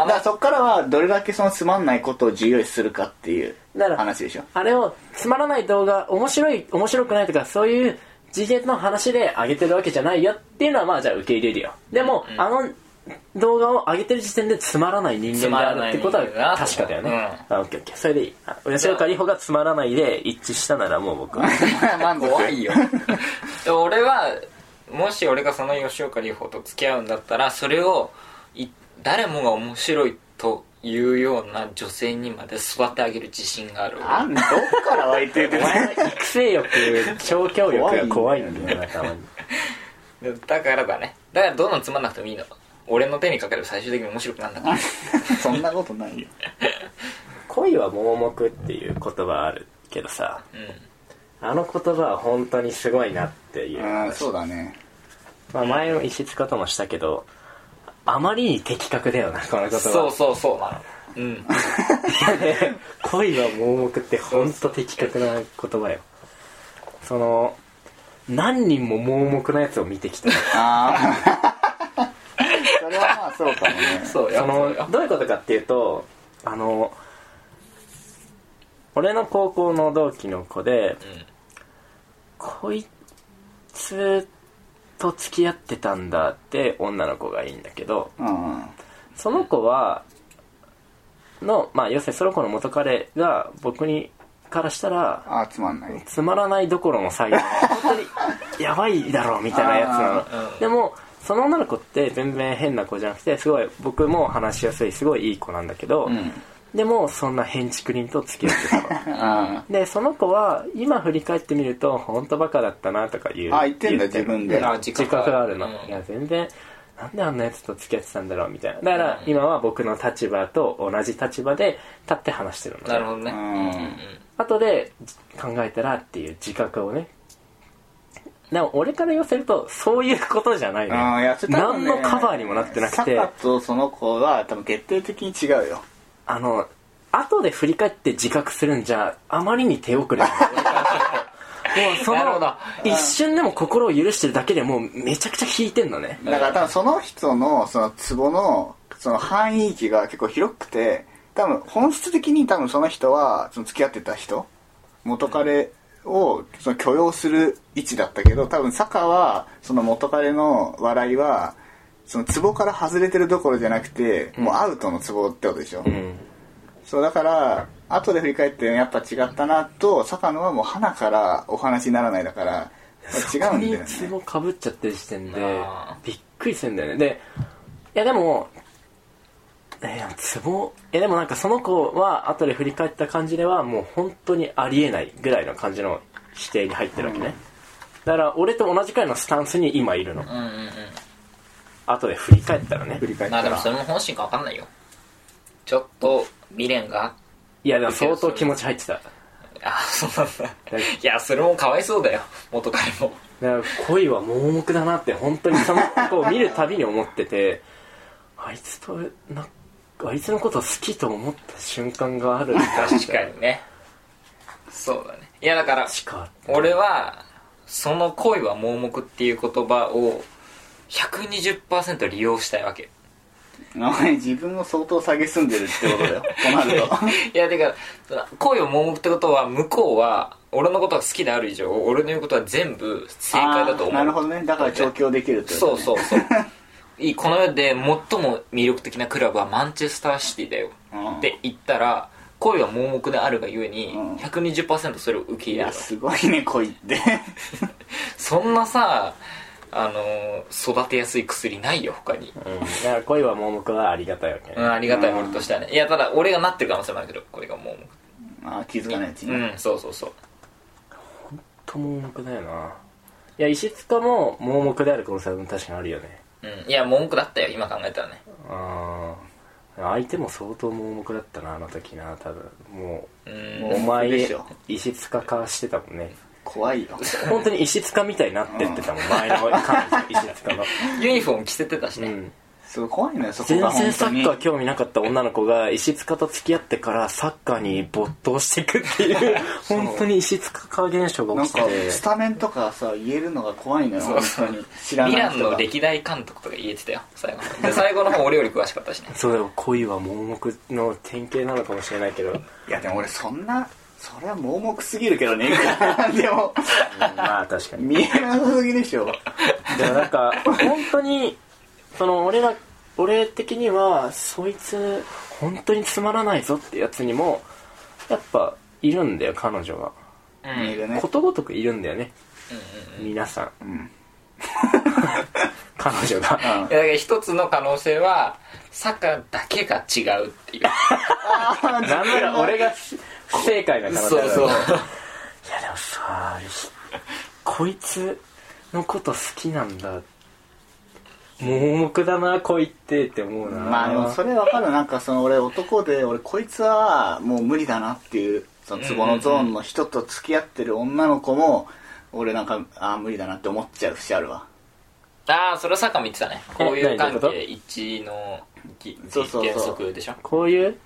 だからそっからはどれだけそのつまんないことを重要視するかっていう話でしょ。あれをつまらない動画面白い面白くないとかそういう事実の話で上げてるわけじゃないよっていうのはまあじゃあ受け入れるよ。でも、あの動画を上げてる時点でつまらない人間であるってことはつまらない人間だな確かだよね、あオッケーオッケー。それでいい。あ吉岡里帆がつまらないで一致したならもう僕は。満足怖いよ。で俺はもし俺がその吉岡里帆と付き合うんだったらそれをい誰もが面白いというような女性にまで育て上げる自信があるあんどっから湧いてるお前の育成欲調教欲が [LAUGHS] 怖いんだよなたまに。だからだね。だからどんどんつまんなくてもいいの。俺の手にかける最終的に面白くなんだからそんなことないよ。[LAUGHS] 恋は盲目っていう言葉あるけどさうあの言葉は本当にすごいなっていう。うんそうだね。まあ、前の石塚ともしたけどあまりに的確だよなこの言葉。んそうそうそうなの。うん。恋は盲目って本当的確な言葉よ。その何人も盲目なやつを見てきた。ああ [LAUGHS] それはまあそうかもね。そうよそのどういうことかっていうとあの俺の高校の同期の子で、こいつと付き合ってたんだって女の子がいいんだけど。うんうん。その子はのまあ要するにその子の元彼が僕にからしたらああつまんない。つまらないどころの作業本当にやばいだろうみたいなやつなの、ー。うんでもその女の子って全然変な子じゃなくてすごい僕も話しやすいすごいいい子なんだけど、うんでもそんな変築林と付き合ってた [LAUGHS] でその子は今振り返ってみると本当バカだったなとか言うあ言ってんだる。自分で。あ自覚があるの、うん。いや全然なんであんなやつと付き合ってたんだろうみたいな。だから今は僕の立場と同じ立場で立って話してるのね。なるほどね。うん。後で考えたらっていう自覚をね。でも俺から言わせるとそういうことじゃないね。ああいやね何のカバーにもなってなくて。坂とその子は多分決定的に違うよあの後で振り返って自覚するんじゃあまりに手遅れ [LAUGHS] もうその一瞬でも心を許してるだけでもうめちゃくちゃ引いてんのね。だから多分その人のそのツボのその範囲域が結構広くて多分本質的に多分その人はその付き合ってた人元彼をその許容する位置だったけど多分坂はその元彼の笑いはそのツボから外れてるどころじゃなくて、もうアウトのツボってことでしょ、うん。そうだから後で振り返ってやっぱ違ったなと坂野はもう花からお話にならないだから違うんだよね。そこにツボかぶっちゃってる時点であびっくりするんだよね。でいやでもえー、ツボいやでもなんかその子は後で振り返った感じではもう本当にありえないぐらいの感じの否定に入ってるわけね、だから俺と同じくらいのスタンスに今いるの。うんうんうん後で振り返ったらね。振り返ったら。まあでもそれも本心か分かんないよ。ちょっと未練がいやでも相当気持ち入ってた。あそうなんだ。いやそれもかわいそうだよ。元彼も。だから恋は盲目だなって本当にその子を見るたびに思ってて [LAUGHS] あいつとなあいつのこと好きと思った瞬間がある確かにね。そうだね。いやだからしか俺はその恋は盲目っていう言葉を120%利用したいわけ。お前自分を相当下げすんでるってことだよ。となると [LAUGHS] いやてか恋を盲目ってことは向こうは俺のことが好きである以上俺の言うことは全部正解だと思う。なるほどね。だから調教できるってね。そうそうそう。[LAUGHS] この世で最も魅力的なクラブはマンチェスターシティだよ。うんって言ったら恋は盲目であるがゆえにうん。120%それを受け入れるわいやすごいね恋って。[LAUGHS] そんなさあのー育てやすい薬ないよ他に。うん、だから恋は盲目はありがたいわけね、うんありがたい俺としてはね。いやただ俺がなってる可能性もあるけどこれが盲あー気づかないうち目に、うんそうそうそう。と盲目だよな。いや石塚も盲目である可能性は確かにあるよね。うん。いや盲目だったよ今考えたらね。ああ相手も相当盲目だったなあの時な多分。もうう、ん。お前しょ。石塚化してたもんね怖いよ。本当に石塚みたいになってってたもん前の彼女石塚の、ユニフォーム着せてたしね、うん、すごい怖いのよそこ全が然サッカー興味なかった女の子が石塚と付き合ってからサッカーに没頭していくっていう本当に石塚化現象がなんか起きてスタメンとかさ言えるのが怖いのよそう。そう本当に。知らミランない人が。の歴代監督とか言えてたよ最後。で最後の方俺より詳しかったしね。そうだよ恋は盲目の典型なのかもしれないけど、うんいやでも俺そんなそれは盲目すぎるけどね。で [LAUGHS] もまあ確かに。見えなさすぎでしょ。でもなんか本当にその俺ら俺的にはそいつ本当につまらないぞってやつにもやっぱいるんだよ彼女がうん。ことごとくいるんだよね。うんうん皆さん。うん。彼女が。いやだから一つの可能性はサッカーだけが違うっていう。なんなら俺が不正解な可能性そうそう。いやでもさひこいつのこと好きなんだ。盲目だな恋ってって思うな。まあでもそれわかる。なんかその俺男で俺こいつはもう無理だなっていうそのツボのゾーンの人と付き合ってる女の子も俺なんかああ無理だなって思っちゃう節あるわ。ああそれはサッカーも言ってたね。こういう関係一致のぎそうそうそう。原則でしょ。こういう？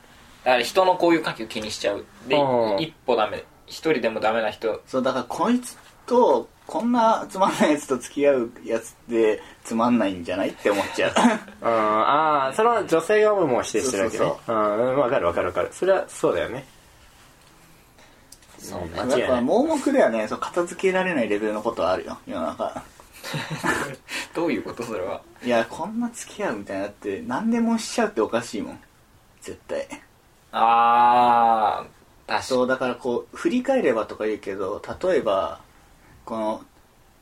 だから人のこういう関係を気にしちゃう。でうん。一歩ダメ。一人でもダメな人。そうだからこいつとこんなつまんないやつと付き合うやつってつまんないんじゃないって思っちゃう。[LAUGHS] うん。ああそれは女性側も否定してるわけね。そうう。ん。分かる分かる分かる。それはそうだよね。そう間違いない。やっぱ盲目ではね。そう片付けられないレベルのことはあるよ。世の中。[LAUGHS] どういうことそれは。いやこんな付き合うみたいなだって何でもしちゃうっておかしいもん。絶対ああ確そうだからこう振り返ればとか言うけど例えばこの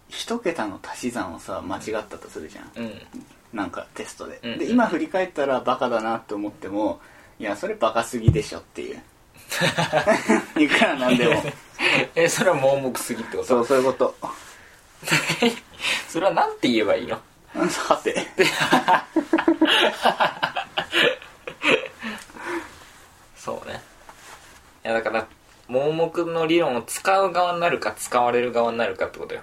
一桁の足し算をさ間違ったとするじゃん。うん。なんかテストで、うん。で今振り返ったらバカだなって思ってもいやそれバカすぎでしょっていう。[LAUGHS] いくらなんでも。[LAUGHS] えそれは盲目すぎってこと？そうそういうこと。[LAUGHS] それはなんて言えばいいの？はてそうねいやだからの理論を使う側になるか使われる側になるかってことよ。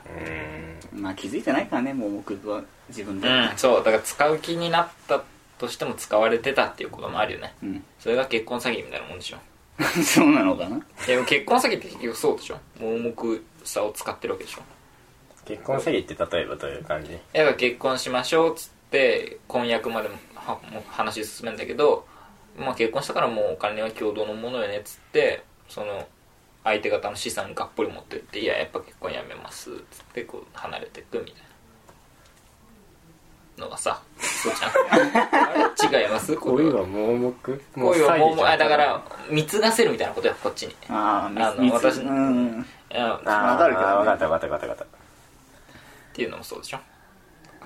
まあ気づいてないからね盲目は自分で。うんそう。だから使う気になったとしても使われてたっていうこともあるよね。うん、それが結婚詐欺みたいなもんでしょ。[LAUGHS] そうなのかな？でも結婚詐欺って結局そうでしょ。盲目さを使ってるわけでしょ。結婚詐欺って例えばどういう感じ？やっぱ結婚しましょうっつって婚約までも話進めんだけど、まあ、結婚したからもうお金は共同のものよねっつってその相手方の資産がっぽり持ってっていややっぱ結婚やめますっつってこう離れていくみたいなのがさそうじゃん。違いますこれ恋は盲目？恋はもう詐欺じゃん。あだから貢がせるみたいなことよこっちに。あああの私うん。かるけどね。分かった分かった分かった。分かったっていうのもそうでしょ？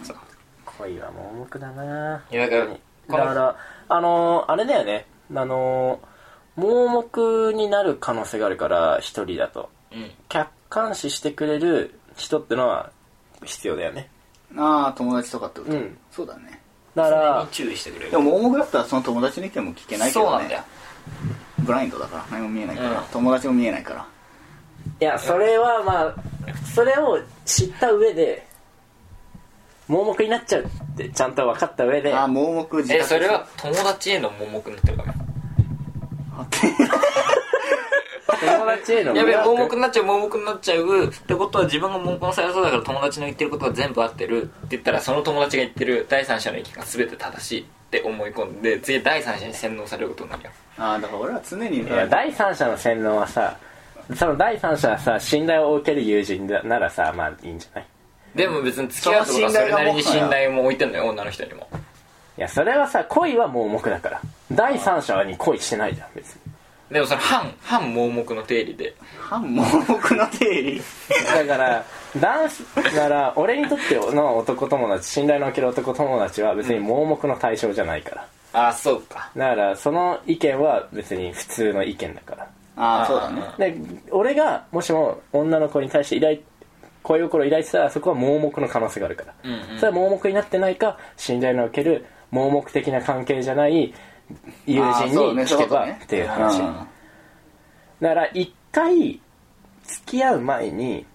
そう。恋は盲目だな。いやだからだからあのーあれだよね。あのー盲目になる可能性があるから一人だと。うん。客観視してくれる人ってのは必要だよね。ああ友達とかってこと、うん。そうだね。だから注意してくれる。でも盲目だったらその友達の意見も聞けないけどね。そうなんだよ。ブラインドだから何も見えないから、うん。友達も見えないから。いやそれはまあそれを知った上で盲目になっちゃうってちゃんと分かった上で。ああ盲目自え覚それは友達への盲目になってるから友達へのやべえ盲目になっちゃう盲目になっちゃうってことは自分が盲目のされそうだから友達の言ってることが全部合ってるって言ったらその友達が言ってる第三者の意見が全て正しいって思い込んで次第三者に洗脳されることになるよ。ああだから俺は常にいや第三者の洗脳はさその第三者はさ信頼を受ける友人だならさまあいいんじゃない？でも別に付き合うとはそれなりに信頼も置いてんのよ女の人にもいやそれはさ恋は盲目だから。第三者に恋してないじゃん別に。でもそれ反反盲目の定理で。反盲目の定理？だから男子だから俺にとっての男友達信頼のおける男友達は別に盲目の対象じゃないから。ああそうか。だからその意見は別に普通の意見だから。ああそうだね。で俺がもしも女の子に対して依頼恋心を抱いてたらそこは盲目の可能性があるから、うんうん。それは盲目になってないか信頼のおける盲目的な関係じゃない友人に聞けばっていう話、うん。だから一回付き合う前に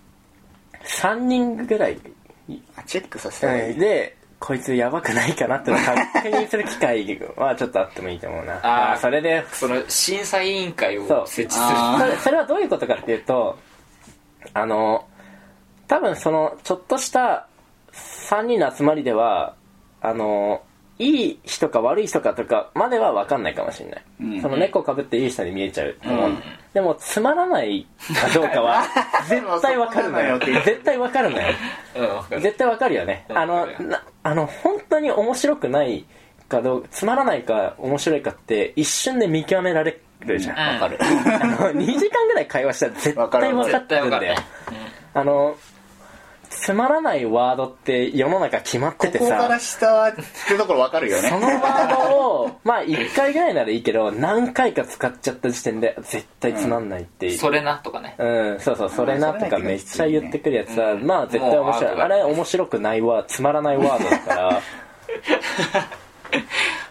3人ぐらいチェックさせた方がいい。でこいつやばくないかなって [LAUGHS] 確認する機会はちょっとあってもいいと思うな。あーそれでその審査委員会を設置する。あそれそれはどういうことかっていうとあの多分そのちょっとした3人の集まりではあのいい人か悪い人かとかまでは分かんないかもしれない、うん。その猫かぶっていい人に見えちゃうう、うん。でもつまらないかどうかは [LAUGHS] 絶対分かるのよ。絶対分かるのよ。うん絶対わかるよね。うんあのあの本当に面白くないかどうつまらないか面白いかって一瞬で見極められるじゃん、うん。わかる。[LAUGHS] あの2時間ぐらい会話したら絶対分かってるんだよ。絶あのつまらないワードって世の中決まっててここからさ下はってところ分かるよね。そのワードをまあ1回ぐらいならいいけど何回か使っちゃった時点で絶対つまんないっていう、それなとかね。うん、そうそう、それなとかめっちゃ言ってくるやつは、うんまあ絶対面白い。あれ面白くないわ、つまらないワードだから、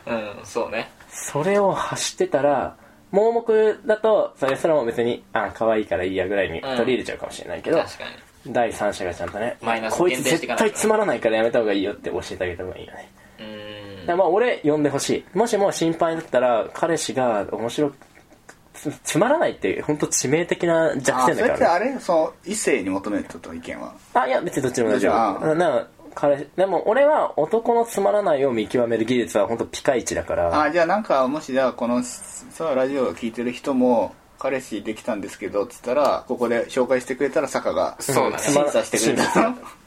[LAUGHS] うんそうね。それを発してたら、盲目だと、それすらも別に、あ、可愛いからいいやぐらいに取り入れちゃうかもしれないけど、確かに第三者がちゃんとねマイナスこいつ絶対つまらないからやめた方がいいよって教えてあげた方がいいよね。まあ俺呼んでほしい。もしも心配だったら、彼氏が面白くつつまらないって本当致命的な弱あそれって点だからねあれ？その異性に求めると意見は？あいや別にどっちでも大丈あ夫な彼でも俺は男のつまらないを見極める技術は本当ピカイチだから。あじゃあなんかもしじゃあこのさラジオを聞いてる人も彼氏できたんですけどっつったらここで紹介してくれたら坂がそうだね。審査してくれる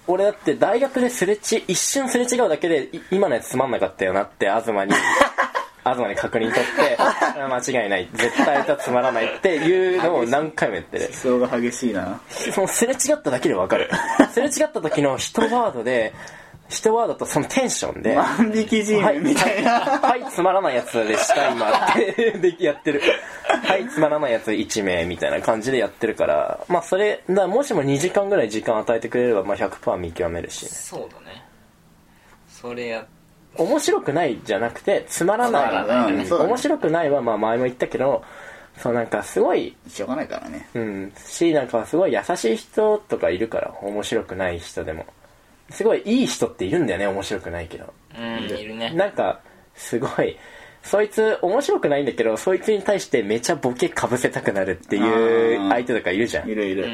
俺だって大学ですれち一瞬すれ違うだけでい今のやつつまんなかったよなって東に [LAUGHS] 東に確認取ってあ間違いない。絶対あいつはつまらないっていうのを何回も言ってる。思想が激しいな。そのすれ違っただけでわかる。[LAUGHS] すれ違った時の一ワードで一ワードとそのテンションで万引きンみたいな、はい、はいつまらないやつでした今ってでやってるはいつまらないやつ1名みたいな感じでやってるからまあそれだもしも2時間ぐらい時間与えてくれれば、まあ、100%見極めるし。ねそうだね。それや面白くないじゃなくてつまらない。ね。面白くないはまあ前も言ったけどそうなんかすごいしょうがないからね。うん。しなんかすごい優しい人とかいるから面白くない人でも。すごいいい人っているんだよね面白くないけど。うんいるね。なんかすごいそいつ面白くないんだけどそいつに対してめちゃボケかぶせたくなるっていう相手とかいるじゃん。いるいる、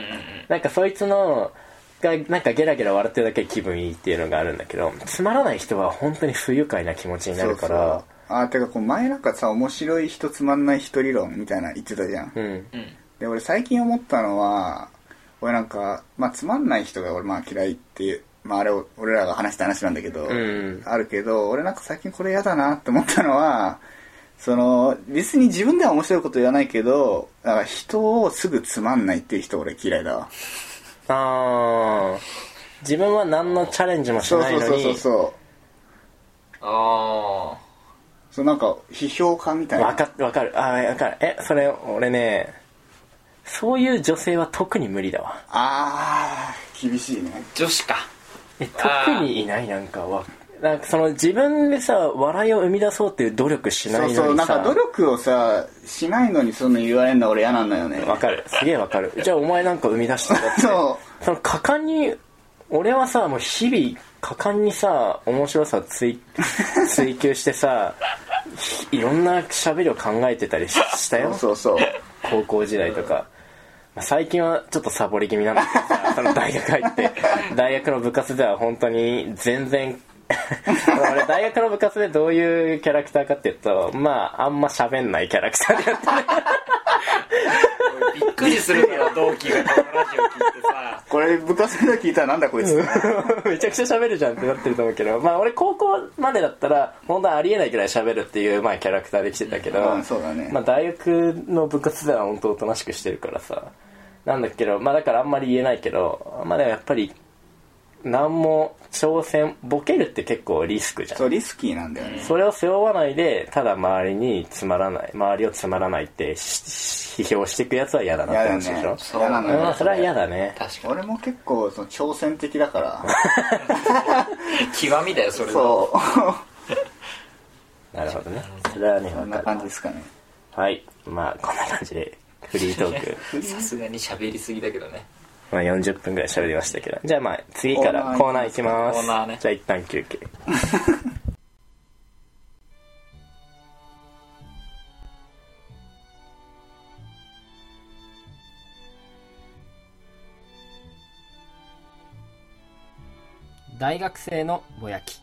なんかそいつのがなんかゲラゲラ笑ってるだけで気分いいっていうのがあるんだけどつまらない人は本当に不愉快な気持ちになるから。そうそう。あてかこう前なんかさ面白い人つまんない人理論みたいな言ってたじゃん、うん。うん。で俺最近思ったのは俺なんか、まあ、つまんない人が俺まあ嫌いっていうまああれを俺らが話した話なんだけど、んあるけど俺なんか最近これ嫌だなって思ったのはその別に自分では面白いこと言わないけどなんか人をすぐつまんないっていう人俺嫌いだわ。あー。自分は何のチャレンジもしそうそうそうないのにそうそう。あそうなんか批評家みたいな。わかわかる。あーわかる。えそれ俺ねそういう女性は特に無理だわ。あー厳しいね。ー女子かえ特にいないなんかはなんかその自分でさ笑いを生み出そうっていう努力しないのそうにさ。そうなんか努力をさしないのにそんな言われるの俺嫌なんだよね。わかる。すげえわかる。じゃあお前なんか生み出したって。[LAUGHS] そその果敢に俺はさもう日々果敢にさ面白さを追 [LAUGHS] 追求してさいろんな喋りを考えてたりししたうよ。そうそう高校時代とか、まあ最近はちょっとサボり気味なんだけどさ [LAUGHS] その大学入って大学の部活では本当に全然 [LAUGHS] 俺大学の部活でどういうキャラクターかっていうとまああんま喋んないキャラクターでやってる [LAUGHS] びっくりするから同期がこのラジオ聞いてさ。これ部活で聞いたらなんだこいつ [LAUGHS] めちゃくちゃ喋るじゃんってなってると思うけど。まあ俺高校までだったら本当はありえないぐらい喋るっていう、まあ、キャラクターで来てたけど、うんそうだね。まあ、大学の部活では本当おとなしくしてるからさ。なんだけどまあだからあんまり言えないけどまあでもやっぱり何も挑戦ボケるって結構リスクじゃん。そうリスキーなんだよね。それを背負わないでただ周りにつまらない周りをつまらないってし批評していくやつは嫌だなって嫌だ話でしょ？ねそう嫌なのよそれは嫌だね。確か俺も結構その挑戦的だから。に [LAUGHS] 極みだよそれは。そう。[LAUGHS] なるほどね。それはねこんな感じですかね。はい。まあこんな感じでフリートーク。[LAUGHS] さすがに喋りすぎだけどねまあ40分ぐらい喋りましたけど。じゃあまあ次からコーナー行きます。コーナーね。じゃあ一旦休憩。大学生のぼやき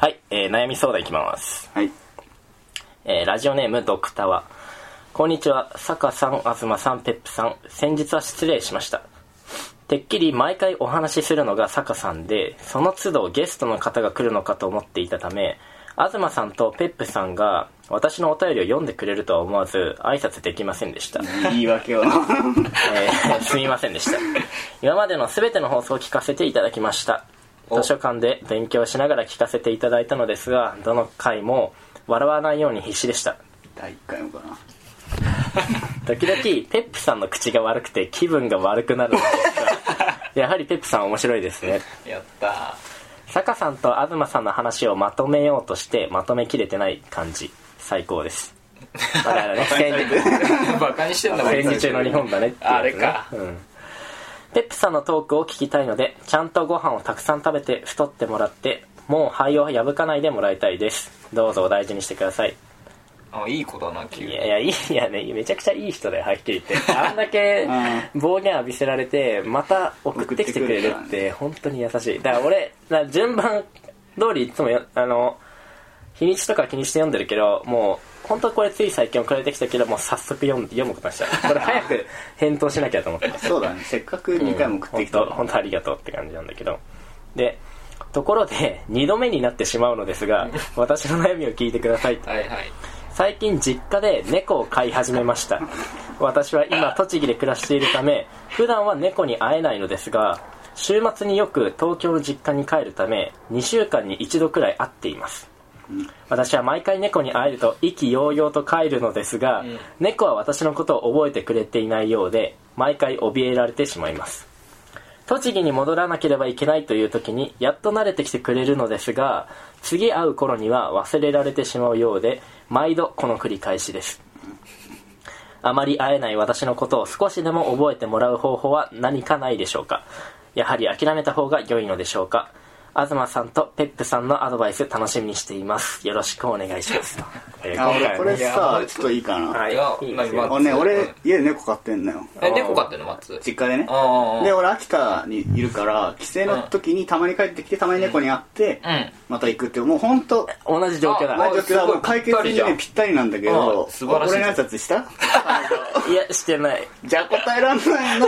はい、えー悩み相談いきます。はい。えーラジオネームドクタワ。こんにちは。坂さん東さんペップさん。先日は失礼しました。てっきり毎回お話しするのが坂さんでその都度ゲストの方が来るのかと思っていたため東さんとペップさんが私のお便りを読んでくれるとは思わず挨拶できませんでした。言い訳を。[LAUGHS] えーすみませんでした。今までの全ての放送を聞かせていただきました図書館で勉強しながら聞かせていただいたのですがどの回も笑わないように必死でした。第1回もかな。[LAUGHS] [LAUGHS] 時々ペップさんの口が悪くて気分が悪くなるのですが [LAUGHS] やはりペップさん面白いですね。やった坂さんと東さんの話をまとめようとしてまとめきれてない感じ。最高です。だからね戦時バカにしてんだもん戦時中の日本だねってね。あれか。うんペップさんのトークを聞きたいのでちゃんとご飯をたくさん食べて太ってもらってもう肺を破かないでもらいたいです。どうぞお大事にしてください。あいい子だな急に。いやいやいいいやね。めちゃくちゃいい人だよはっきり言って。[LAUGHS] あんだけ暴言浴びせられてまた送ってきてくれるって本当に優しい。だから俺順番通りいつもよあの日にちとか気にして読んでるけどもう本当これつい最近送られてきたけどもう早速読ん読むことにした [LAUGHS] これ早く返答しなきゃと思って。そうだね。せっかく2回も送ってきた本当本当ありがとうって感じなんだけど。でところで2度目になってしまうのですが私の悩みを聞いてくださいはいはい。最近実家で猫を飼い始めました。私は今栃木で暮らしているため普段は猫に会えないのですが週末によく東京の実家に帰るため2週間に1度くらい会っています私は毎回猫に会えると意気揚々と帰るのですが、ん。猫は私のことを覚えてくれていないようで毎回怯えられてしまいます。栃木に戻らなければいけないという時にやっと慣れてきてくれるのですが次会う頃には忘れられてしまうようで毎度この繰り返しです。あまり会えない私のことを少しでも覚えてもらう方法は何かないでしょうか？やはり諦めた方が良いのでしょうか？東さんとペップさんのアドバイス楽しみにしています。よろしくお願いします。と、えーあ俺これさちょっといいかな、はい。いやいいです俺ね俺家で猫飼ってんのよ。え猫飼ってんの松実家でね。ああで俺秋田にいるから帰省の時にたまに帰ってきてたまに猫に会ってうん。また行くってもう本当同じ状況だ。あ前時はもう解決にねぴったりなんだけどあ素晴らしい俺の挨拶した？[LAUGHS] いやしてない。じゃあ答えらんないな。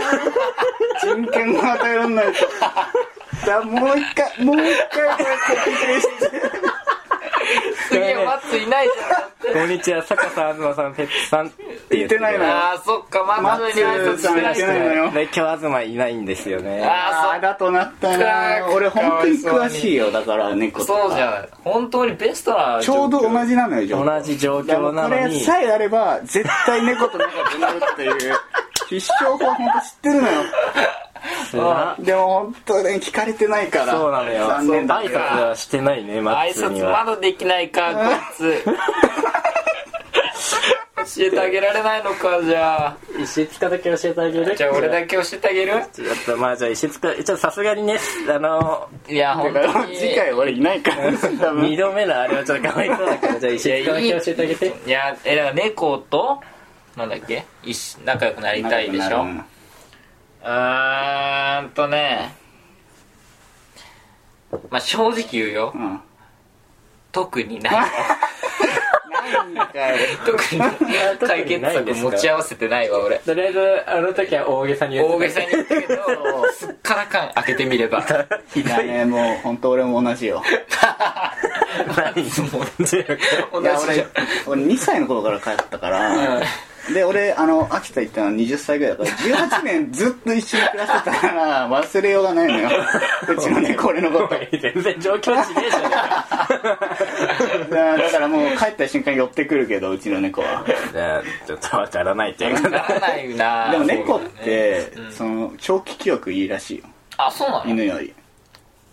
人権が与えらんないとじゃあもう一回もう一回これコピペして。次は松いないじゃん。こんにちは坂さん東さんペップさんって言ってないのよ。ああそっか松に挨拶してないのよ。で今日東いないんですよね。あああだとなったな俺本当に詳しいよだから猫とか。そうじゃん本当にベストなちょうど同じなのよ状況同じ状況なのにさえあれば絶対猫と仲良くなるっていう。[LAUGHS] 必勝法は本当知ってるのよでも本当ね聞かれてないからそうなのよ。残念だ挨拶はしてないねマ挨ッツに拶まはだできないかこいつ。[LAUGHS] 教えてあげられないのかじゃあ。石塚だけ教えてあげる？じゃあ俺だけ教えてあげる？ちょっとまあじゃあ石塚ちょっとさすがにねあのいや本当に。次回俺いないから多分。二度目のあれはちょっとかわいそうだからじゃあ石塚だけ教えてあげて。いやえだから猫となんだっけ？仲良くなりたいでしょ？うーんとね。まあ正直言うよ。うん。うん特にない。なんかよ特に解決策持ち合わせてないわ俺。とりあえずあの時は大げさに言って大げさに言ったけどすっからかん開けてみれば。いやねもう本当俺も同じよ。[LAUGHS] 何？も同いや俺俺2歳の頃から帰ったから、で俺あの秋田行ったのは20歳ぐらいだから18年ずっと一緒に暮らしてたから忘れようがないのよ。うちの猫俺のこと。[LAUGHS] 全然状況違えじゃねだ [LAUGHS] だからもう帰った瞬間に寄ってくるけどうちの猫は。えかじゃあちょっとわからないっていうか。ならないなでも猫っそうだね。てうん。その長期記憶いいらしいよ。あそうなの？犬より。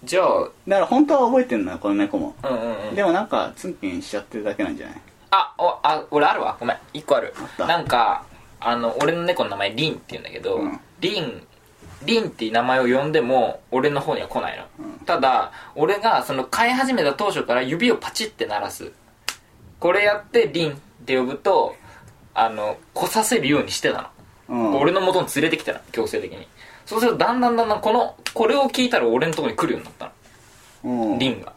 じゃあ。だから本当は覚えてんのよこの猫も。うんうんうん。でもなんかツンケンしちゃってるだけなんじゃない？あおあ俺あるわ。ごめん。一個ある。た。なんかあの俺の猫の名前リンって言うんだけど、うん。リンリンっていう名前を呼んでも俺の方には来ないの、ただ俺がその飼い始めた当初から指をパチって鳴らす。これやってリンって呼ぶとあの来させるようにしてたの、うん。俺の元に連れてきたの。強制的に。そうするとだんだんだんだんこのこれを聞いたら俺のところに来るようになったうん。のリンが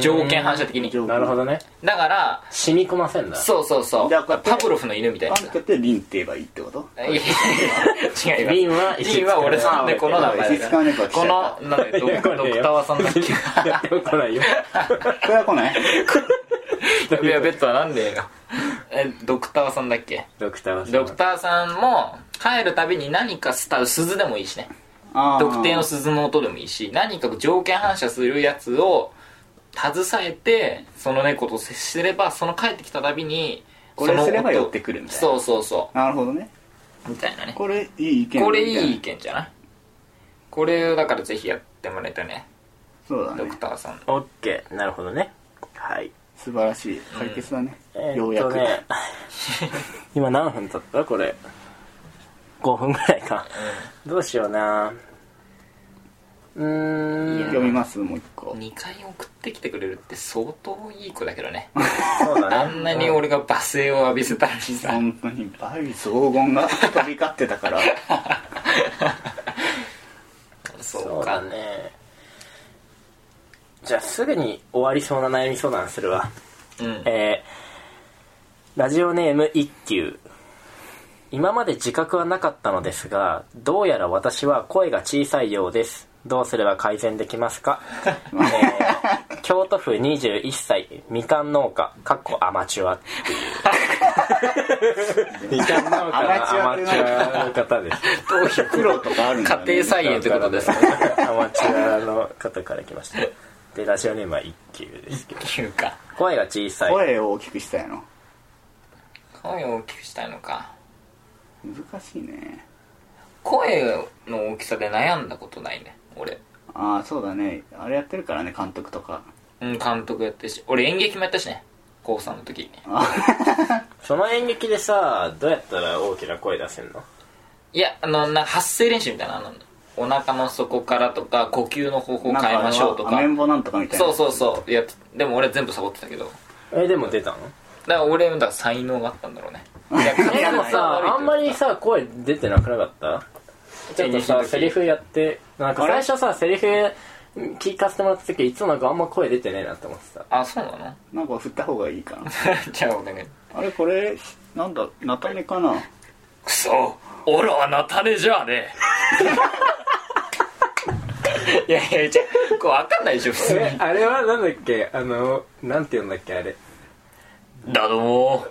条件反射的に。条なるほどね。だから染み込ませんだそうそうそう。パブロフの犬みたいな。あんたってリンって言えばいいってこと？いやいや違いますリンはリンは俺の猫の名前石塚の猫は来ちゃこのなんだドドクタワさんだっけ来ないよこれは来ない？いやベッドはなんでよ。えドクタワさんだっけ？ドクターはドクターさんも帰るたびに何かスタ鈴でもいいしね。特定の鈴の音でもいいし何か条件反射するやつを携えてその猫と接すればその帰ってきたたびにこれその音すれば寄ってくるみたいな。そうそうそなるほどね。うみたいなね。これいい意見これいい意見じゃない？これをだからぜひやってもらいたいね。ドそうだね。クターさん。オッケー。なるほどね。はい。素晴らしい解決だね、えようやく、ーっとね。今何分経った？これ。5分ぐらいか、どうしような。うーん読みますもう一個。2回送ってきてくれるって相当いい子だけどね。そうだね。あんなに俺が罵声を浴びせたのにさ。本当に。バイ荘厳が飛び交ってたから。そ [LAUGHS] そううかだね。じゃあすぐに終わりそうな悩み相談するわ。うん。えーラジオネーム一休。今まで自覚はなかったのですがどうやら私は声が小さいようですどうすれば改善できますか、[LAUGHS] えー京都府21歳みかん農家かっこアマチュアっていう。[LAUGHS] みかん農家のアマチュアの方です。どういうプロとかあるんだ、ね、家庭菜園ってことですかアマチュアの方から来ました。でラジオネームは一休ですけど。いうか。声が小さい。声を大きくしたいの？声を大きくしたいのか。難しいね。声の大きさで悩んだことないね俺。ああそうだね。あれやってるからね監督とか。うん監督やってるし。俺演劇もやったしね。高3の時。に [LAUGHS] その演劇でさどうやったら大きな声出せんの？いやあのなんか発声練習みたいなのあんのお腹の底からとか呼吸の方法を変えましょうとか。アメンボなんとかみたいな。そうそうそう。やっでも俺全部サボってたけど。だかえでも出たの？ら俺だから才能があったんだろうね。[LAUGHS] いやえでもさあんまりささ声出てなくなかった？ちょっとさセリフやってなんか最初さセリフ聞かせてもらった時いつもなんかあんま声出てねえなって思ってた。あそうなの？なんか振った方がいいかな。[LAUGHS] じゃあお願いあれこれなんだ菜種かな？くそ俺はなたねじゃあねいやいやじゃあこう分かんないでしょ普通あれはなんだっけ？あのなんて言うんだっけあれ？だども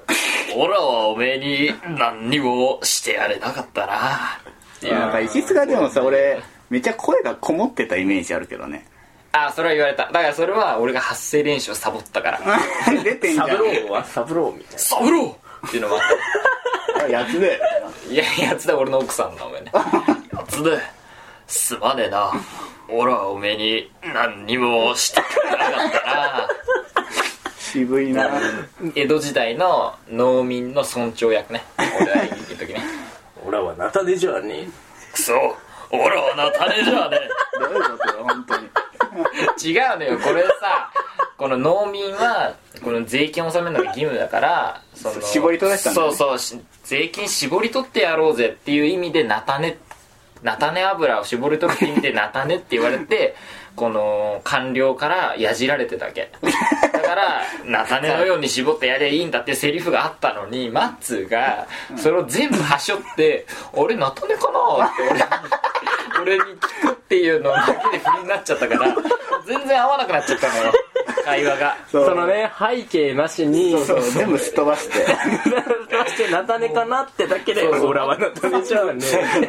俺はおめえに何にもしてやれなかったないなんか石塚でもさ俺めっちゃ声がこもってたイメージあるけどね。あそれは言われた。だからそれは俺が発声練習をサボったから。[LAUGHS] 出てんじゃん。サブローは？サブローみたいサブロー!っていうのもあっ [LAUGHS] あやつで。たいややつだ俺の奥さんの名前ね。[LAUGHS] やつで。すまねえな。俺はおめえに何にもしてくれなかったな。渋いな。江戸時代の農民の村長役ね。俺は演劇の時ね。な俺はナタデじゃねえクソ俺はなたねじゃね。どういうことだ本当に。違うのよ。これさこの農民はこの税金を納めるのが義務だからその絞り取らせたんだね。そうそう。し税金絞り取ってやろうぜっていう意味で菜種菜種油を絞り取るって意味で菜種って言われてこの官僚からやじられてたわけ。だから [LAUGHS] 菜種のように絞ってやりゃいいんだってセリフがあったのにマッツーがそれを全部はしょって「俺菜種かな?」って俺に [LAUGHS] 俺に聞くっていうのだけで不利になっちゃったから全然合わなくなっちゃったのよ会話が。そそのね背景なしに全部すっ飛ばして。[LAUGHS] どうしてナタネかなってだけで俺はナタネじゃね。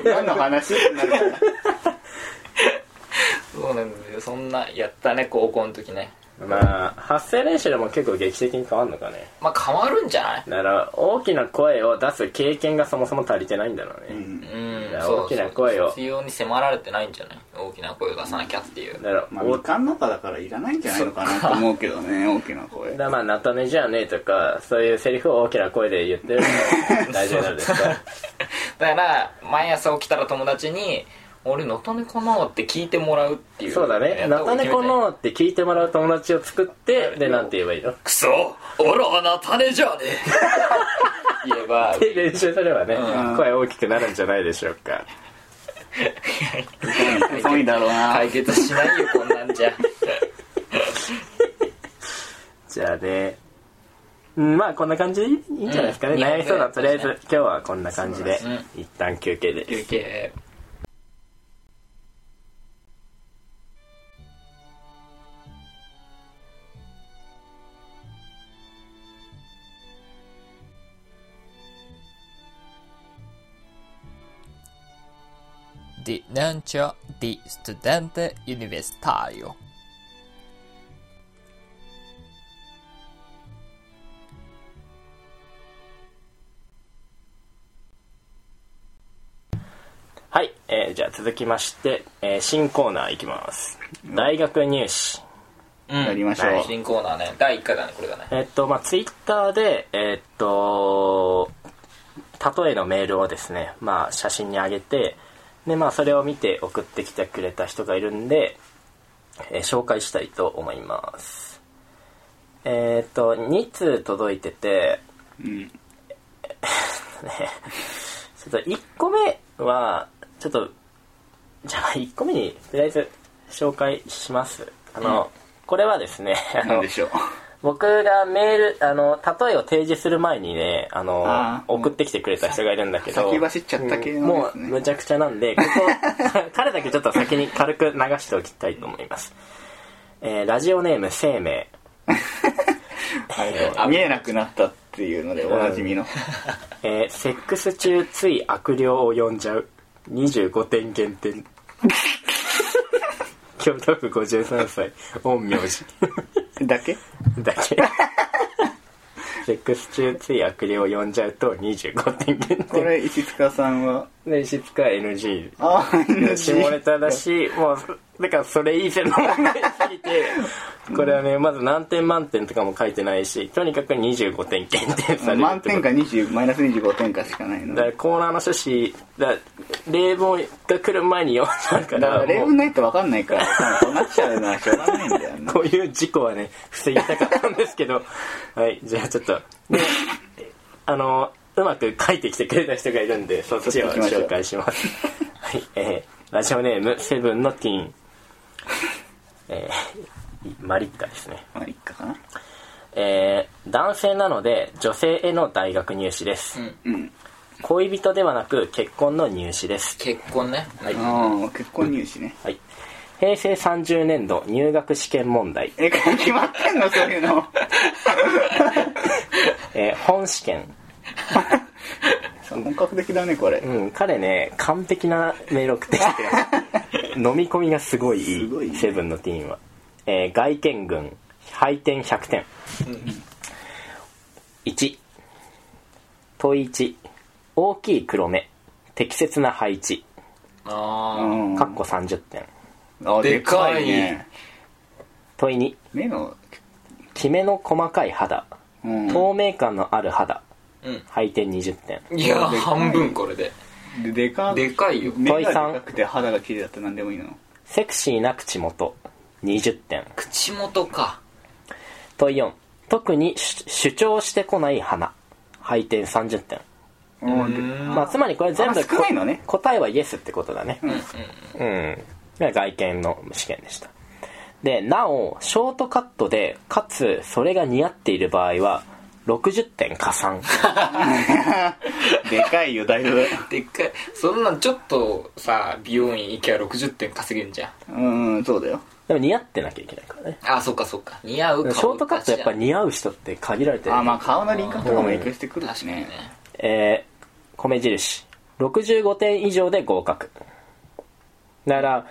何の話？ってなるか。らそうなんだよ。そんなやったね高校の時ね。まあ発声練習でも結構劇的に変わるのかね。まあ変わるんじゃない？だから大きな声を出す経験がそもそも足りてないんだろうね、うん。大きな声を。必要に迫られてないんじゃない？大きな声を出さなきゃっていう。だから、まあおみかん農家だからいらないんじゃないのかなと思うけどね [LAUGHS] 大きな声。だからまあナタネじゃねえとかそういうセリフを大きな声で言ってるの大丈夫なんですかだから毎朝起きたら友達に「俺のたねかな?」って聞いてもらうっていうそうだね。ナタネこのって聞いてもらう友達を作ってでなんて言えばいいの？クソ。俺はなたねじゃねえ。[LAUGHS] 言えばで練習すればね、うん。声大きくなるんじゃないでしょうか。遅いだろうな。解決しないよこんなんじゃ。[LAUGHS] じゃあね。うんまあこんな感じ？でいいんじゃないですかね、うん。悩み相談とりあえずそう今日はこんな感じで。そうだね。一旦休憩です。休憩 di Nancio di Studente Universitario. はい、えーじゃあ続きまして、えー新コーナーいきます大学入試うんやりましょう、新コーナーね第1回だねこれがねえっと、まあ、ツイッターで、えっと、例えのメールをですね、まあ、写真に上げて、で、まあ、それを見て送ってきてくれた人がいるんで、えー紹介したいと思います。えっと、2通届いてて、うん、[LAUGHS] ちょっと1個目は、ちょっと、じゃあ1個目に、とりあえず紹介します。あの、これはですね、あので、しょう僕がメールあの例えを提示する前にねあの送ってきてくれた人がいるんだけど先走っちゃった系のね。うんもうむちゃくちゃなんでここ [LAUGHS] 彼だけちょっと先に軽く流しておきたいと思います、えーラジオネーム生命。[LAUGHS] はい見えなくなったっていうのでおなじみの、えーセックス中つい悪霊を呼んじゃう。25点減点。[LAUGHS] 京都府53歳。陰陽師だけ？だけ。セックス中つい悪霊を呼んじゃうと25点減点これ石塚さんは？で石塚は NG ああ NG 下ネタだしもうだからそれ以前の問題すぎてこれはねまず何点満点とかも書いてないしとにかく25点減点される満点か20マイナス25点かしかないの。だからコーナーの趣旨だ例文が来る前に読んだかららもう。例文ないと分かんないからそうなっちゃうのはしょうがないんだよね [LAUGHS] こういう事故はね防ぎたかったんですけど。はいじゃあちょっと。であのうまく書いてきてくれた人がいるんでそっちを紹介します。はいえー、ラジオネームセブンのティーン [LAUGHS] えー、マリッカですね。まあいっかかな？えー男性なので女性への大学入試です、うん恋人ではなく結婚の入試です。結婚ね。はい。ああ結婚入試ね。はい。平成30年度入学試験問題、え決まってんの？そういうの。[LAUGHS] えー本試験 [LAUGHS] 本格的だねこれ。うん、彼ね、完璧なメール送って飲み込みがすごいいい、すごいね。セブンのティーンは。えー外見群、配点100点。1、問1、大きい黒目、適切な配置、あうん。かっこ30点。あでかい。ね。問2、目の。きめの細かい肌、うん。透明感のある肌、うん。配点20点。いや半分これで。ででかでかいよ。目がで問いさん。かくて肌が綺麗だったら何でもいいの？セクシーな口元、20点。口元か。問4特に主主張してこない花配点30点。うん。まあつまりこれ全部あ少ないのね。こ答えはイエスってことだね。うん、が外見の試験でした。でなおショートカットでかつそれが似合っている場合は60点加算でかいよだいぶ。でっかい。そんなんちょっとさ美容院行けば60点稼げるんじゃん。うんそうだよ。でも似合ってなきゃいけないからね。あそっかそっか。似合うショートカットやっぱ似合う人って限られてる。あまあ顔の輪郭とかも影響してくるしね。ね。えー、米印。65点以上で合格。だから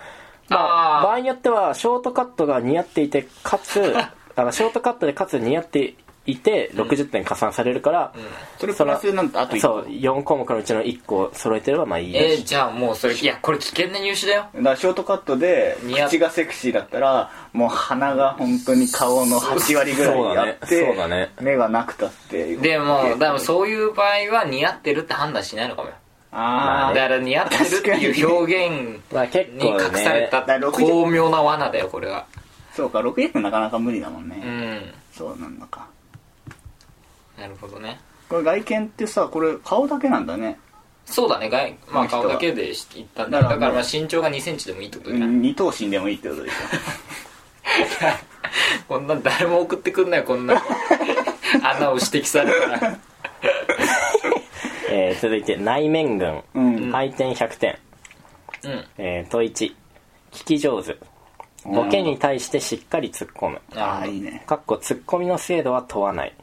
まあ場合によってはショートカットが似合っていてかつ [LAUGHS] あのショートカットでかつ似合っていて60点加算されるから、それプラスなんとあと1そう4項目のうちの1個揃えてればまあいいえー、しじゃあもうそれいやこれ危険な入試だよ。だからショートカットで口がセクシーだったらもう鼻が本当に顔の8割ぐらいあってそうだね。目がなくたってでもでもそういう場合は似合ってるって判断しないのかもよ。あだから似合ってるっていう表現に隠されただから60巧妙な罠だよこれは。あそうか60分なかなか無理だもんね、うん。そうなんだかなるほどね。これ外見ってさこれ顔だけなんだね。そうだね。外まあ顔だけで言ったんだ。だからだからまあ身長が2センチでもいいってことね二頭身でもいいってことでし [LAUGHS] こんなん誰も送ってくんないこんな。[LAUGHS] 穴を指摘されたら。[LAUGHS] えー続いて内面群、うん。配点100点、うん。えー問1聞き上手。ボケに対してしっかり突っ込む。ょああいいね。かっこ突っ込みの精度は問わない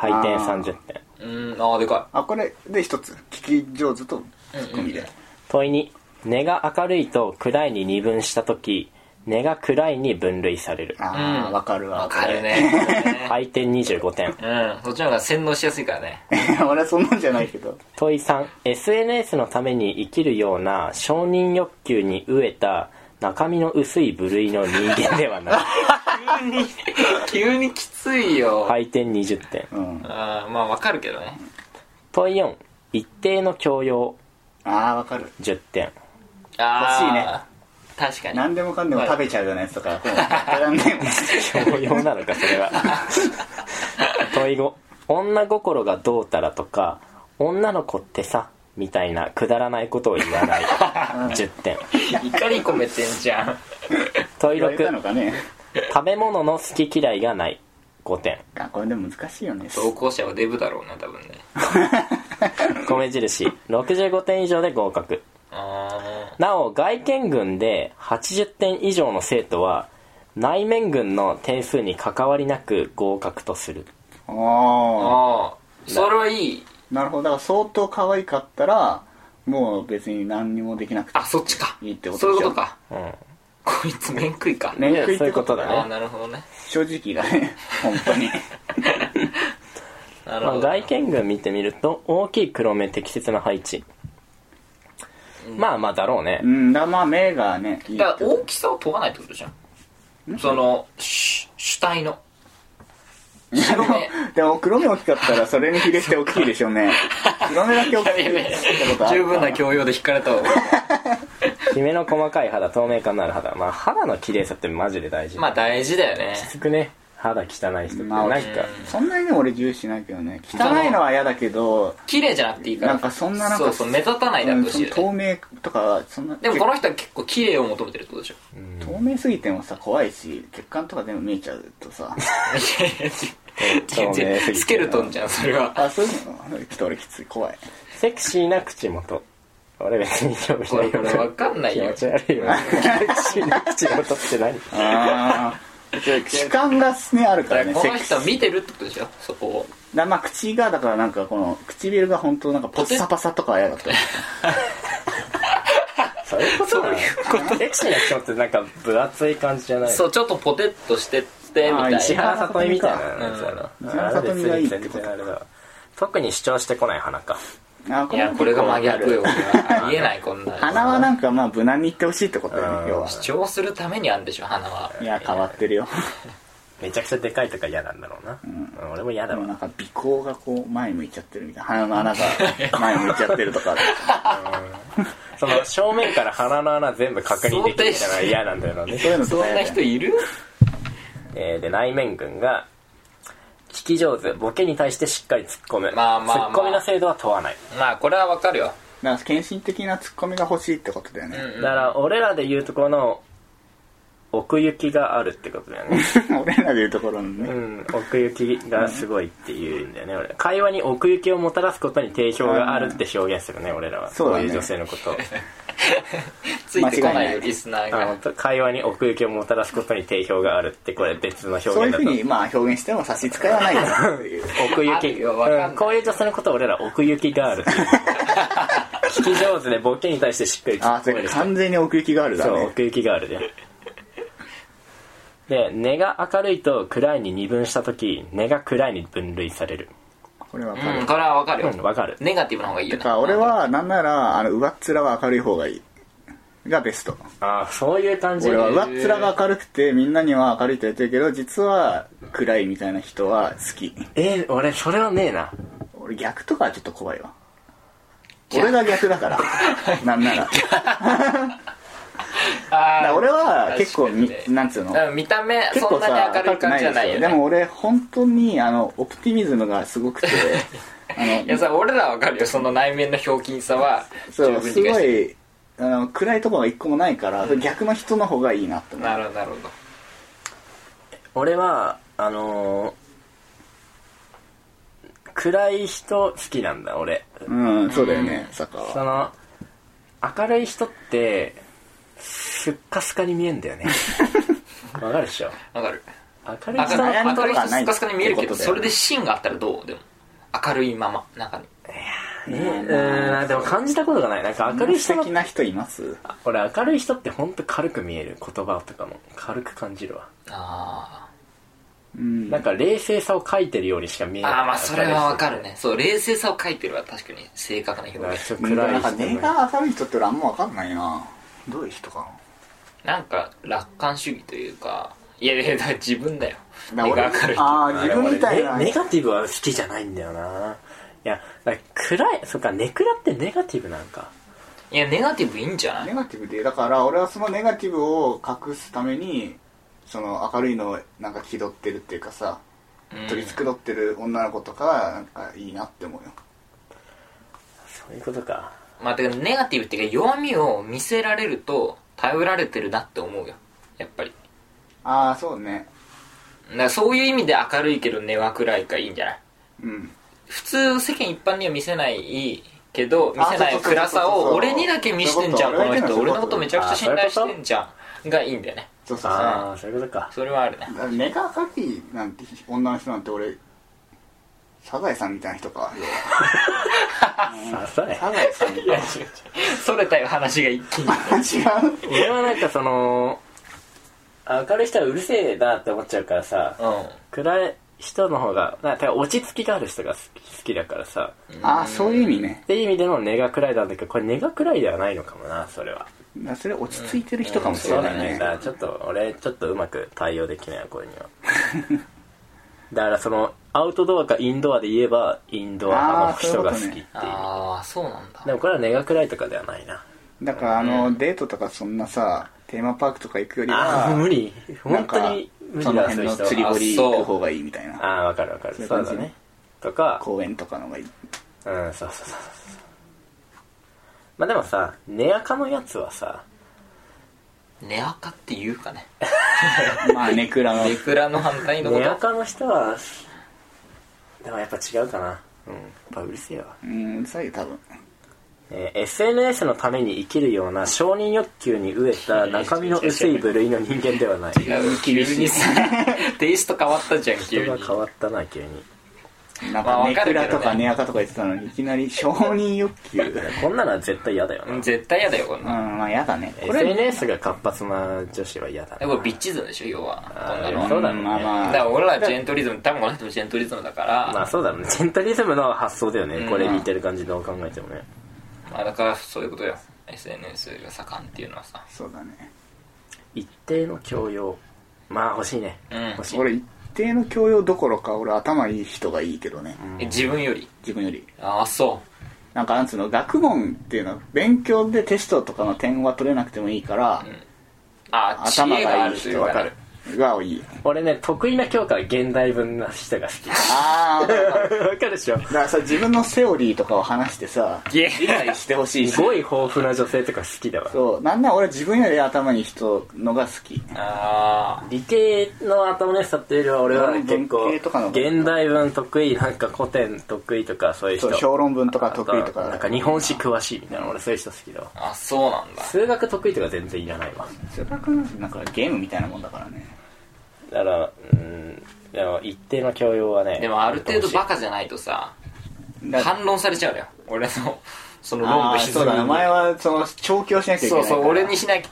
配点30点。うん。ああでかあこれで一つ。聞き上手とツッコミで、問い2根が明るいと暗いに二分した時根が暗いに分類される。ああうん。わかるわ。いわかるね。配点25点。うん。そっちの方が洗脳しやすいからね。[LAUGHS] 俺はそんなんじゃないけど。問い 3SNS のために生きるような承認欲求に飢えた中身の薄い部類の人間ではない。[LAUGHS] に急にきついよ、配点20点。うん。あーまあわかるけどね。問4一定の教養。ああわかる。10点。あー欲しいね。確かに。何でもかんでも食べちゃうようなやつとか。らんも。ん [LAUGHS] 教養なのかそれは。[LAUGHS] 問い5女心がどうたらとか女の子ってさみたいなくだらないことを言わない。[LAUGHS] 10点。怒り込めてんじゃん。問い言われたの6かね。食べ物の好き嫌いがない。5点。あこれでも難しいよね。投稿者はデブだろうな多分ね。[LAUGHS] 米印。65点以上で合格。あなお外見群で80点以上の生徒は内面群の点数に関わりなく合格とする。あー。あそれはいいなるほど。だから相当可愛かったらもう別に何にもできなくてあそっちか。いいってことそういうことか。うん。こいつ面食いか。面食いそういうことってことだね。なるほどね。正直だね。[LAUGHS] 本当に。まあ、なるほど。外見群見てみると大きい黒目適切な配置、まあまあだろうね。うんだまあ目がねだから大きさを問わないってことじゃん？その主主体の白目。[LAUGHS] でも黒目大きかったらそれに比例して大きいでしょうね。黒目だけ大きい。[LAUGHS] ってことある十分な教養で引かれたわきめの細かい肌透明感のある肌。まあ肌の綺麗さってマジで大事。まあ大事だよね。きつくね。肌汚い人ってまあなんか。そんなにね俺重視しないけどね。汚いのは嫌だけど綺麗じゃなくていいから。なんかそんななんかそうそう目立たないであってほしね透明とかそんなでもこの人は結構綺麗を求めてるってことでしょ。透明すぎてもさ怖いし血管とか全部見えちゃうとさ。いやいや透明すぎてスケルトンじゃんそれは。あそういうのきっと俺きつい。怖い。セクシーな口元俺別に興味ない。これこれ分かんないよ。気持ち悪いよ [LAUGHS] セクシーな口元って何ああ主観がねあるからねこの人見てるってことでしょ？そこを。だまあ口がだからなんかこの唇が本当なんかポッサパサとかは嫌だった。[LAUGHS] そういうことなのセクシーな口元ってなんか分厚い感じじゃない？そうちょっとポテッとしてってみたいあー石な原さとみみたいなやつだな石原さとみがいいって全こと然あれだわ特に主張してこない花か。あいやこれが真逆よ。結構ありえないこんな鼻はなんかまあ無難に言ってほしいってことだようん。ね要は。主張するためにあるんでしょ花は。いや変わってるよ。[LAUGHS] めちゃくちゃでかいとか嫌なんだろうな、うん。俺も嫌だわ。でもなんか鼻孔がこう前向いちゃってるみたいな。鼻の穴が前向いちゃってるとかその正面から鼻の穴全部確認できるみたいなのが嫌なんだよね。そういうのそんな人いる？えーで内面群が聞き上手ボケに対してしっかり突っ込む、まあまあまあ。突っ込みの精度は問わない、まあこれは分かるよ。だから献身的なツッコミが欲しいってことだよね、だから俺らで言うところの奥行きがあるってことだよね。[LAUGHS] 俺らで言うところのうね、ん奥行きがすごいっていうんだよね俺。会話に奥行きをもたらすことに定評があるって表現するね俺らは。そうだね。こういう女性のことを [LAUGHS] ついてこないリスナーあが本当会話に奥行きをもたらすことに定評があるってこれ別の表そういう現だとふうにまあ表現しても差し支えはないなっていう。奥行き、こういう女性のことを俺ら奥行きがある。聞き上手でボケに対してしっかり突あそれっ込める人完全に奥行きがあるだね。そう奥行きがあるでで根が明るいと暗いに二分した時根が暗いに分類されるこれわかる、うんこれは分かるよ。うんわかる。ネガティブな方がいいよな。てか俺はなんならあの上っ面は明るい方がいいがベスト。ああそういう感じ。俺は上っ面が明るくてみんなには明るいって言ってるけど実は暗いみたいな人は好き。えー、俺それはねえな。俺逆とかはちょっと怖いわ。俺が逆だから。[LAUGHS] なんなら [LAUGHS] [LAUGHS] [LAUGHS] あ俺は結構みなんつうの？見た目そんな結構さに明るい感じじゃないよね。でも俺本当にあのオプティミズムがすごくて [LAUGHS] あのいやさ俺らは分かるよ。その内面のひょうきんさはそうすごいあの暗いところが一個もないから、逆の人の方がいいなって思う。なるほどなるほど。俺はあのー暗い人好きなんだ俺。うんそうだよね坂は。その明るい人ってすっかすかに見えんだよね。[LAUGHS] わかるでしょ？分かる。明るい人明るい明るい人スカスカに見えるけどそれで芯があったらどう？でも明るいまま中に。えー、でも感じたことがない。なんか明るい人の素敵な人います？俺明るい人って本当軽く見える言葉とかも軽く感じるわ。あうん。なんか冷静さを書いてるようにしか見えない。ーあーまあそれは分かるね。そう冷静さを書いてるは確かに正確な表現。明るいないんか根が明るい人って俺あんま分かんないなどういう人かな？んか楽観主義というかいやいやだから自分だよ。目が明るいああ自分みたいな。ネネガティブは好きじゃないんだよな。いや暗いそっかネクラってネガティブなんか。いやネガティブいいんじゃない？ネガティブでだから俺はそのネガティブを隠すためにその明るいのをなんか気取ってるっていうかさうん。取り繕ってる女の子とかはなんかいいなって思うよ。そういうことかまあてかネガティブっていうか弱みを見せられると頼られてるなって思うよ。やっぱり。ああそうね。だからそういう意味で明るいけど根は暗いかいいんじゃない？うん。普通世間一般には見せないけど見せない暗さを俺にだけ見してんじゃん。この人俺のことめちゃくちゃ信頼してんじゃんがいいんだよね。そうそうそう。ああそういうことか。それはあるね。だから根が明るいなんて女の人なんて俺サザエさんみたいな人か。[LAUGHS] サザエ。さんみたいそれたよ話が一気に。な違う？俺はなんかその明るい人はうるせえなって思っちゃうからさうん。暗い人の方がなんか落ち着きがある人が好き好きだからさ。ああそういう意味ね。っていう意味での根が暗いなんだけどこれ根が暗いではないのかもなそれは。それ落ち着いてる人かもしそうだれないね。ね。だからちょっと俺ちょっとうまく対応できないわこれには。[LAUGHS] だからそのアウトドアかインドアで言えばインドア派の人が好きっていう。ああそうなんだ。でもこれは根が暗いとかではないな。だからあのデートとかそんなさテーマパークとか行くよりあはあ無理。本当に無そ理の辺のだそういう人釣り堀行く方がいいみたいな。ああわかるわかる。そうだね。とか。公園とかの方がいい。うんそうそうそうそうまあでもさ根垢のやつはさ根垢っていうかね。[LAUGHS] まあネクラの。ネクラの反対のこと。根垢の人はでもやっぱ違うかな。うんやっぱうるせえわ。うんうるさいよ多分。えー SNS のために生きるような承認欲求に飢えた中身の薄い部類の人間ではない。違う。急にさ [LAUGHS] テイスト変わったじゃん急に。人が変わったな急になんまあかネクラとかネアカとか言ってたのにいきなり承認欲求。こんなのは絶対嫌だよ。な絶対嫌だよこんうな。のんまあやだね。SNS が活発な女子は嫌だな。でこれビッチズムでしょ要は。こんなの。はそうだね。まあまあ。だから俺らジェントリズム多分この人もジェントリズムだから、まあそうだね。ジェントリズムの発想だよね、これ見てる感じどう考えてもね。まあだからそういうことよ。SNS が盛んっていうのはさ。そうだね。一定の教養。まあ欲しいね、うん。欲しい。俺一定の教養どころか俺頭いい人がいいけどね。え自分より？自分より。ああそなんかなんつうの学問っていうのは勉強でテストとかの点は取れなくてもいいから、うああ知頭恵があがいい人るというかわかるがいい。俺ね得意な教科は現代文な人が好き。ああわかるでしょ？だからさ自分のセオリーとかを話してさ理解してほしいし。すごい豊富な女性とか好きだわ。そう。なんなら俺自分より頭に人のが好き。あ理系の頭の良さっていうよりは俺はうん結構現代文得意なんか古典得意とかそういう人。そう評論文とか得意とか。あなんか日本史詳しいみたいな俺そういう人好きだわ。ああそうなんだ。数学得意とか全然いらないわ。数学なんかゲームみたいなもんだからねだからうんでも一定の教養はねでもある程度バカじゃないとさだ反論されちゃうのよ。俺のその論文沈そうだねお前ははその調教しなきゃいけなそいうから。そう俺にしない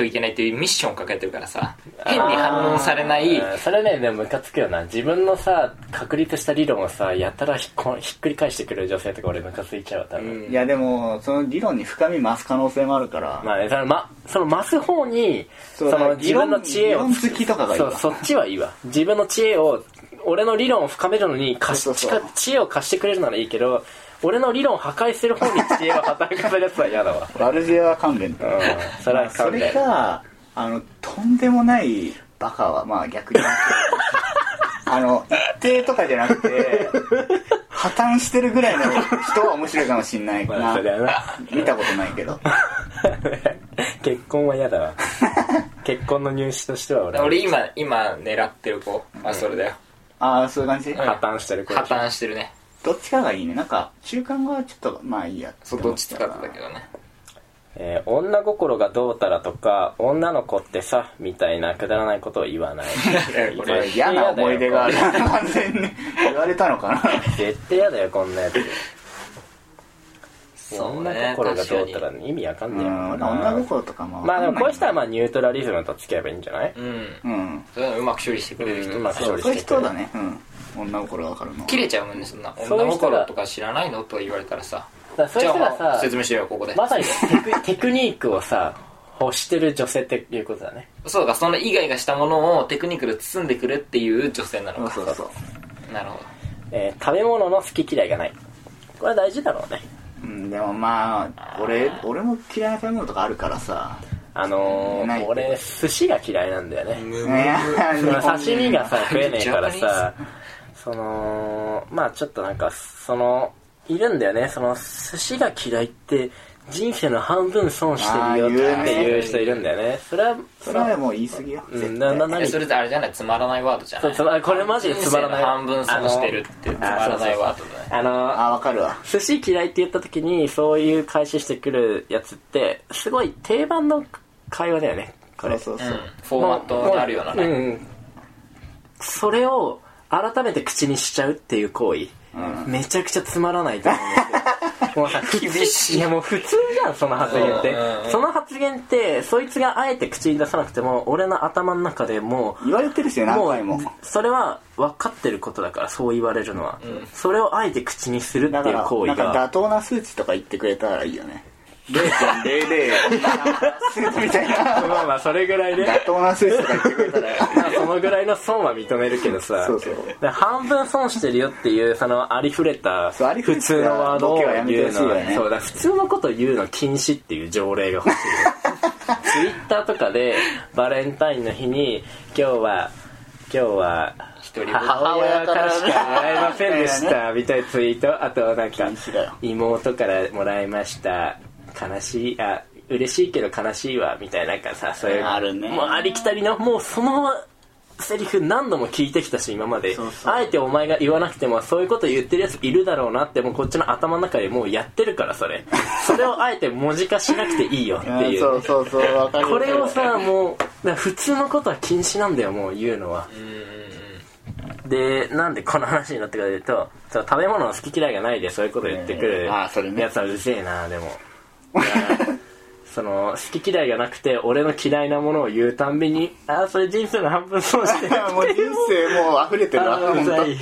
といけないっていうミッションを抱えてるからさ変に反論されない。うんそれねでもムカつくよな。自分のさ確立した理論をさやたらひっこひっくり返してくる女性とか俺ムカついちゃうわ多分、うん。いやでもその理論に深み増す可能性もあるから、まあねその,、ま、その増す方にその自分の知恵を理論好きとかがいいわ。そうそっちはいいわ。自分の知恵を俺の理論を深めるのに貸しそうそうそう。知恵を貸してくれるならいいけど俺の理論を破壊する方に知恵を働かせるやつは嫌だわ。悪知恵は勘弁うん。それはそ勘弁れがあのとんでもないバカはまあ逆に [LAUGHS] あの一定とかじゃなくて破綻してるぐらいの人は面白いかもしんないかなな。見たことないけど。[LAUGHS] 結婚は嫌だわ。[LAUGHS] 結婚の入試としては俺は。俺今今狙ってる子あそれだよ。ああそういう感じ、破綻してる子。破綻してるねどっちかがいいね。なんか中間がちょっとまあいいやそうどっちつかずだけどね。えー女心がどうたらとか女の子ってさみたいなくだらないことを言わない。[LAUGHS] ここれ嫌な思い出がある。完全に言われたのかな。絶対嫌だよこんなやつ。そう女ね心がどうたら意味わかんうねえもん女心とかまあまあでもこういう人はまああニュートラリズムと付き合えばいいんじゃない？にうん。うん。そういうまく処理してくれる人うまくそうそういう処理してくれる。人だね。うん女心がわかるの切れちゃうもんねそんな。そういう人が女心とか知らないのとか言われたらさ。だからそういう人がさじゃあ [LAUGHS] 説明してよここで。まさにテク [LAUGHS] テクニックをさ欲してる女性っていうことだね。そうかそのイガイガしたものをテクニックで包んでくるっていう女性なのか。そうそうそう。なるほど。えー食べ物の好き嫌いがない。これは大事だろうね。うん、でもまあ俺俺も嫌いな食べ物とかあるからさ。あのないー、俺寿司が嫌いなんだよね。ね刺身がさ [LAUGHS] 食えねえからさそのまあちょっとなんかそのいるんだよね。その寿司が嫌いって人生の半分損してるよっていう人いるんだよね。それはそれはもう言い過ぎよ。うんななそれってあれじゃないつまらないワードじゃない？そうつまこれマジでつまらない。半分損してるってつまらないワードだね。あのあわかるわ。寿司嫌いって言った時にそういう返ししてくるやつってすごい定番の会話だよねこれ。そうそうそう、うん。フォーマットであるようなね。うん。それを改めて口にしちゃうっていう行為、めちゃくちゃつまらないと思うんですよ。[LAUGHS] もうさ厳しい。いやもう普通じゃんその発言って、うんうんその発言ってそいつがあえて口に出さなくても俺の頭の中でもう言われてるしね何回も。それは分かってることだからそう言われるのは、それをあえて口にするっていう行為が。妥当な数値とか言ってくれたらいいよね0.00数値みたいなまあまあそれぐらいで妥当なとか言ってくれたら。まあそのぐらいの損は認めるけどさ。そうそう。で半分損してるよっていうそのありふれた普通のワードを言うのはね。そうだ普通のこと言うの禁止っていう条例が欲しい [LAUGHS] ツイッターとかでバレンタインの日に今日は今日は一人母親からしかもらえませんでしたみたいなツイート。あとなんか妹からもらいました悲しいあ嬉しいけど悲しいわみたいななんかさそういうあるね。もうありきたりのもうそのセリフ何度も聞いてきたし今まで。あえてお前が言わなくてもそういうこと言ってるやついるだろうなってもうこっちの頭の中でもうやってるからそれ。[LAUGHS] それをあえて文字化しなくていいよってうんいう。そうそうそうわかるこれをさもう普通のことは禁止なんだよもう言うのは。でなんでこの話になったかというとその食べ物の好き嫌いがないでそういうこと言ってくるやつはうるせえなでもその好き嫌いがなくて俺の嫌いなものを言うたんびにああそれ人生の半分損してる [LAUGHS] もう人生もう溢れてるわう本ざい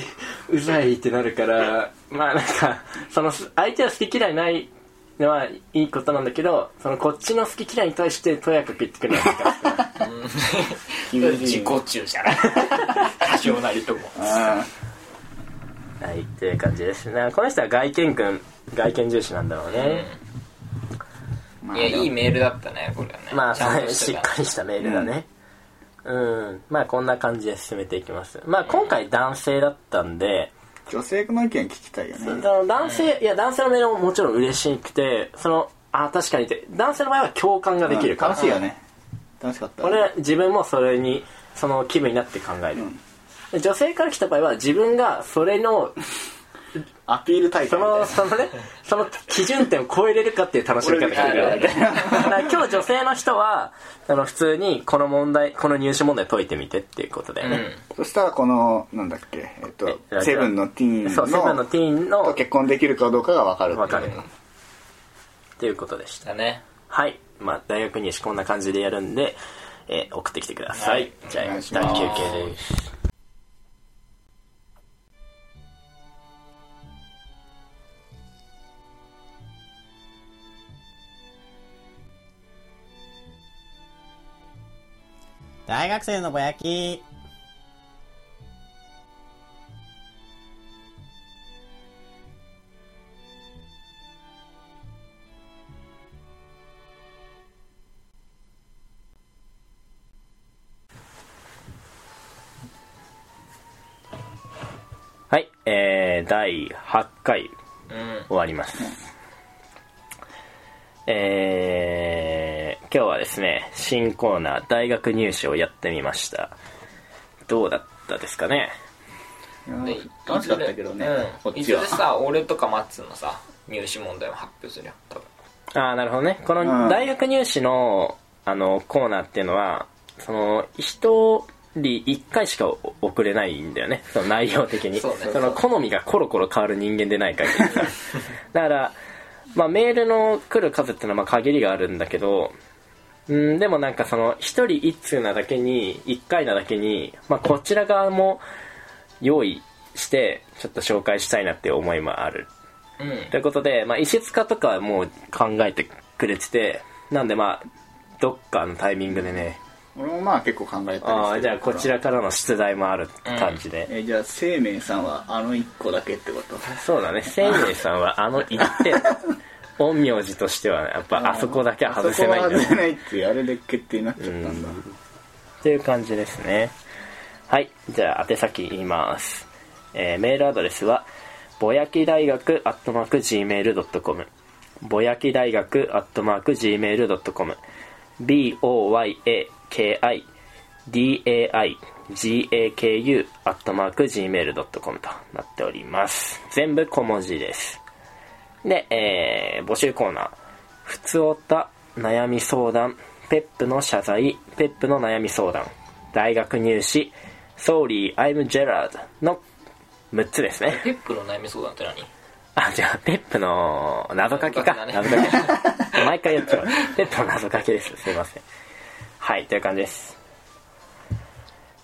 うざいってなるからまあなんかその相手は好き嫌いないのはいいことなんだけどそのこっちの好き嫌いに対してとやかく言ってくるのは難しい当に自己中じゃない。多少なりとも。はいっていう感じです。ねこの人は外見君外見重視なんだろうね、うんいやいいメールだったねこれはね。まあしたっかりしたメールだね。うん、まあこんな感じで進めていきます。まあ今回男性だったんで、女性の意見聞きたいよね。男性いや男性のメールももちろん嬉しくてそのあ確かにって男性の場合は共感ができるから、楽しいよね。楽しかった。俺自分もそれにその気分になって考える、ん。で女性から来た場合は自分がそれのアピール大会そのそのねその基準点を超えれるかっていう楽しみ方がある。俺みたいな今日女性の人はあの普通にこの問題この入試問題解いてみてっていうことだよね、そしたらこのなんだっけえっとえセブンのティーンそうセブンのティーンとの結婚できるかどうかが分かる分かる。っていうことでしただね。はい。まあ大学入試こんな感じでやるんで、えー送ってきてください、はい。じゃあ一旦休憩です大学生のぼやき。はいえー、第8回。うん。終わります、えー、今日はですね新コーナー大学入試をやってみました。どうだったですかね？楽しかったけどねこうん。いずれっちは。さ俺とかマッツンのさ入試問題を発表するよ多分。ああなるほどね。こうん。の大学入試のあのコーナーっていうのはその一人一回しか送れないんだよね。その内容的に。その好みがコロコロ変わる人間でない限りさ。[LAUGHS] だから、まあ、メールの来る数っていうのはまあ限りがあるんだけどうんでもなんかその一人一通なだけに一回なだけに、まあ、こちら側も用意してちょっと紹介したいなっていう思いもある。うん。ということで、まあ、石塚とかはもう考えてくれててなんでまあどっかのタイミングでね俺もまあ結構考えたりああじゃあこちらからの出題もある感じで、えじゃあ生命さんはあの一個だけってこと？そうだね。生命さんはあの一点 [LAUGHS] 陰陽師としてはねやっぱあそこだけは外せないんだよあそこは外せないっていうあれで決定になっちゃったんだ。っていう感じですね。はい。じゃあ宛先言います、えーメールアドレスはぼやき大学アットマーク Gmail.com ぼやき大学アットマーク Gmail.com boyaki daigaku アットマーク Gmail.com となっております。全部小文字です。で、えー募集コーナー「ふつおた悩み相談」「ペップの謝罪」「ペップの悩み相談」「大学入試」「Sorry I'm Gerard」の6つですね。ペップの悩み相談って何？あじゃあペップの謎かけか。謎謎かけ。毎回やっちゃうペップの謎かけです。すいませんはいという感じです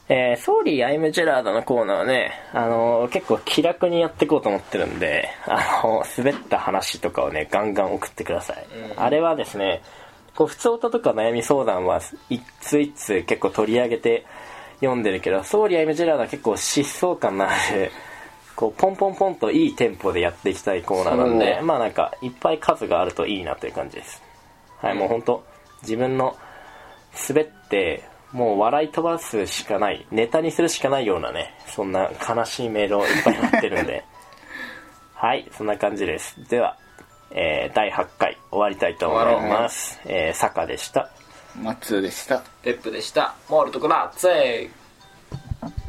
えー、 Sorry I'm ジェラードのコーナーはね、あのー結構気楽にやっていこうと思ってるんで、あのー滑った話とかをね、ガンガン送ってください。あれはですね、こう、普通歌とか悩み相談は、一通一通結構取り上げて読んでるけど、ソーリー・アイム・ジェラードは結構疾走感のある、こう、ポンポンポンといいテンポでやっていきたいコーナーなんで、まあなんか、いっぱい数があるといいなという感じです。はい、もう本当自分の滑ってもう笑い飛ばすしかないネタにするしかないようなねそんな悲しいメールをいっぱい待ってるんで。[LAUGHS] はいそんな感じです。では、えー第8回終わりたいと思います、えー、坂でした。松でした。ペップでした。モールとこらぜ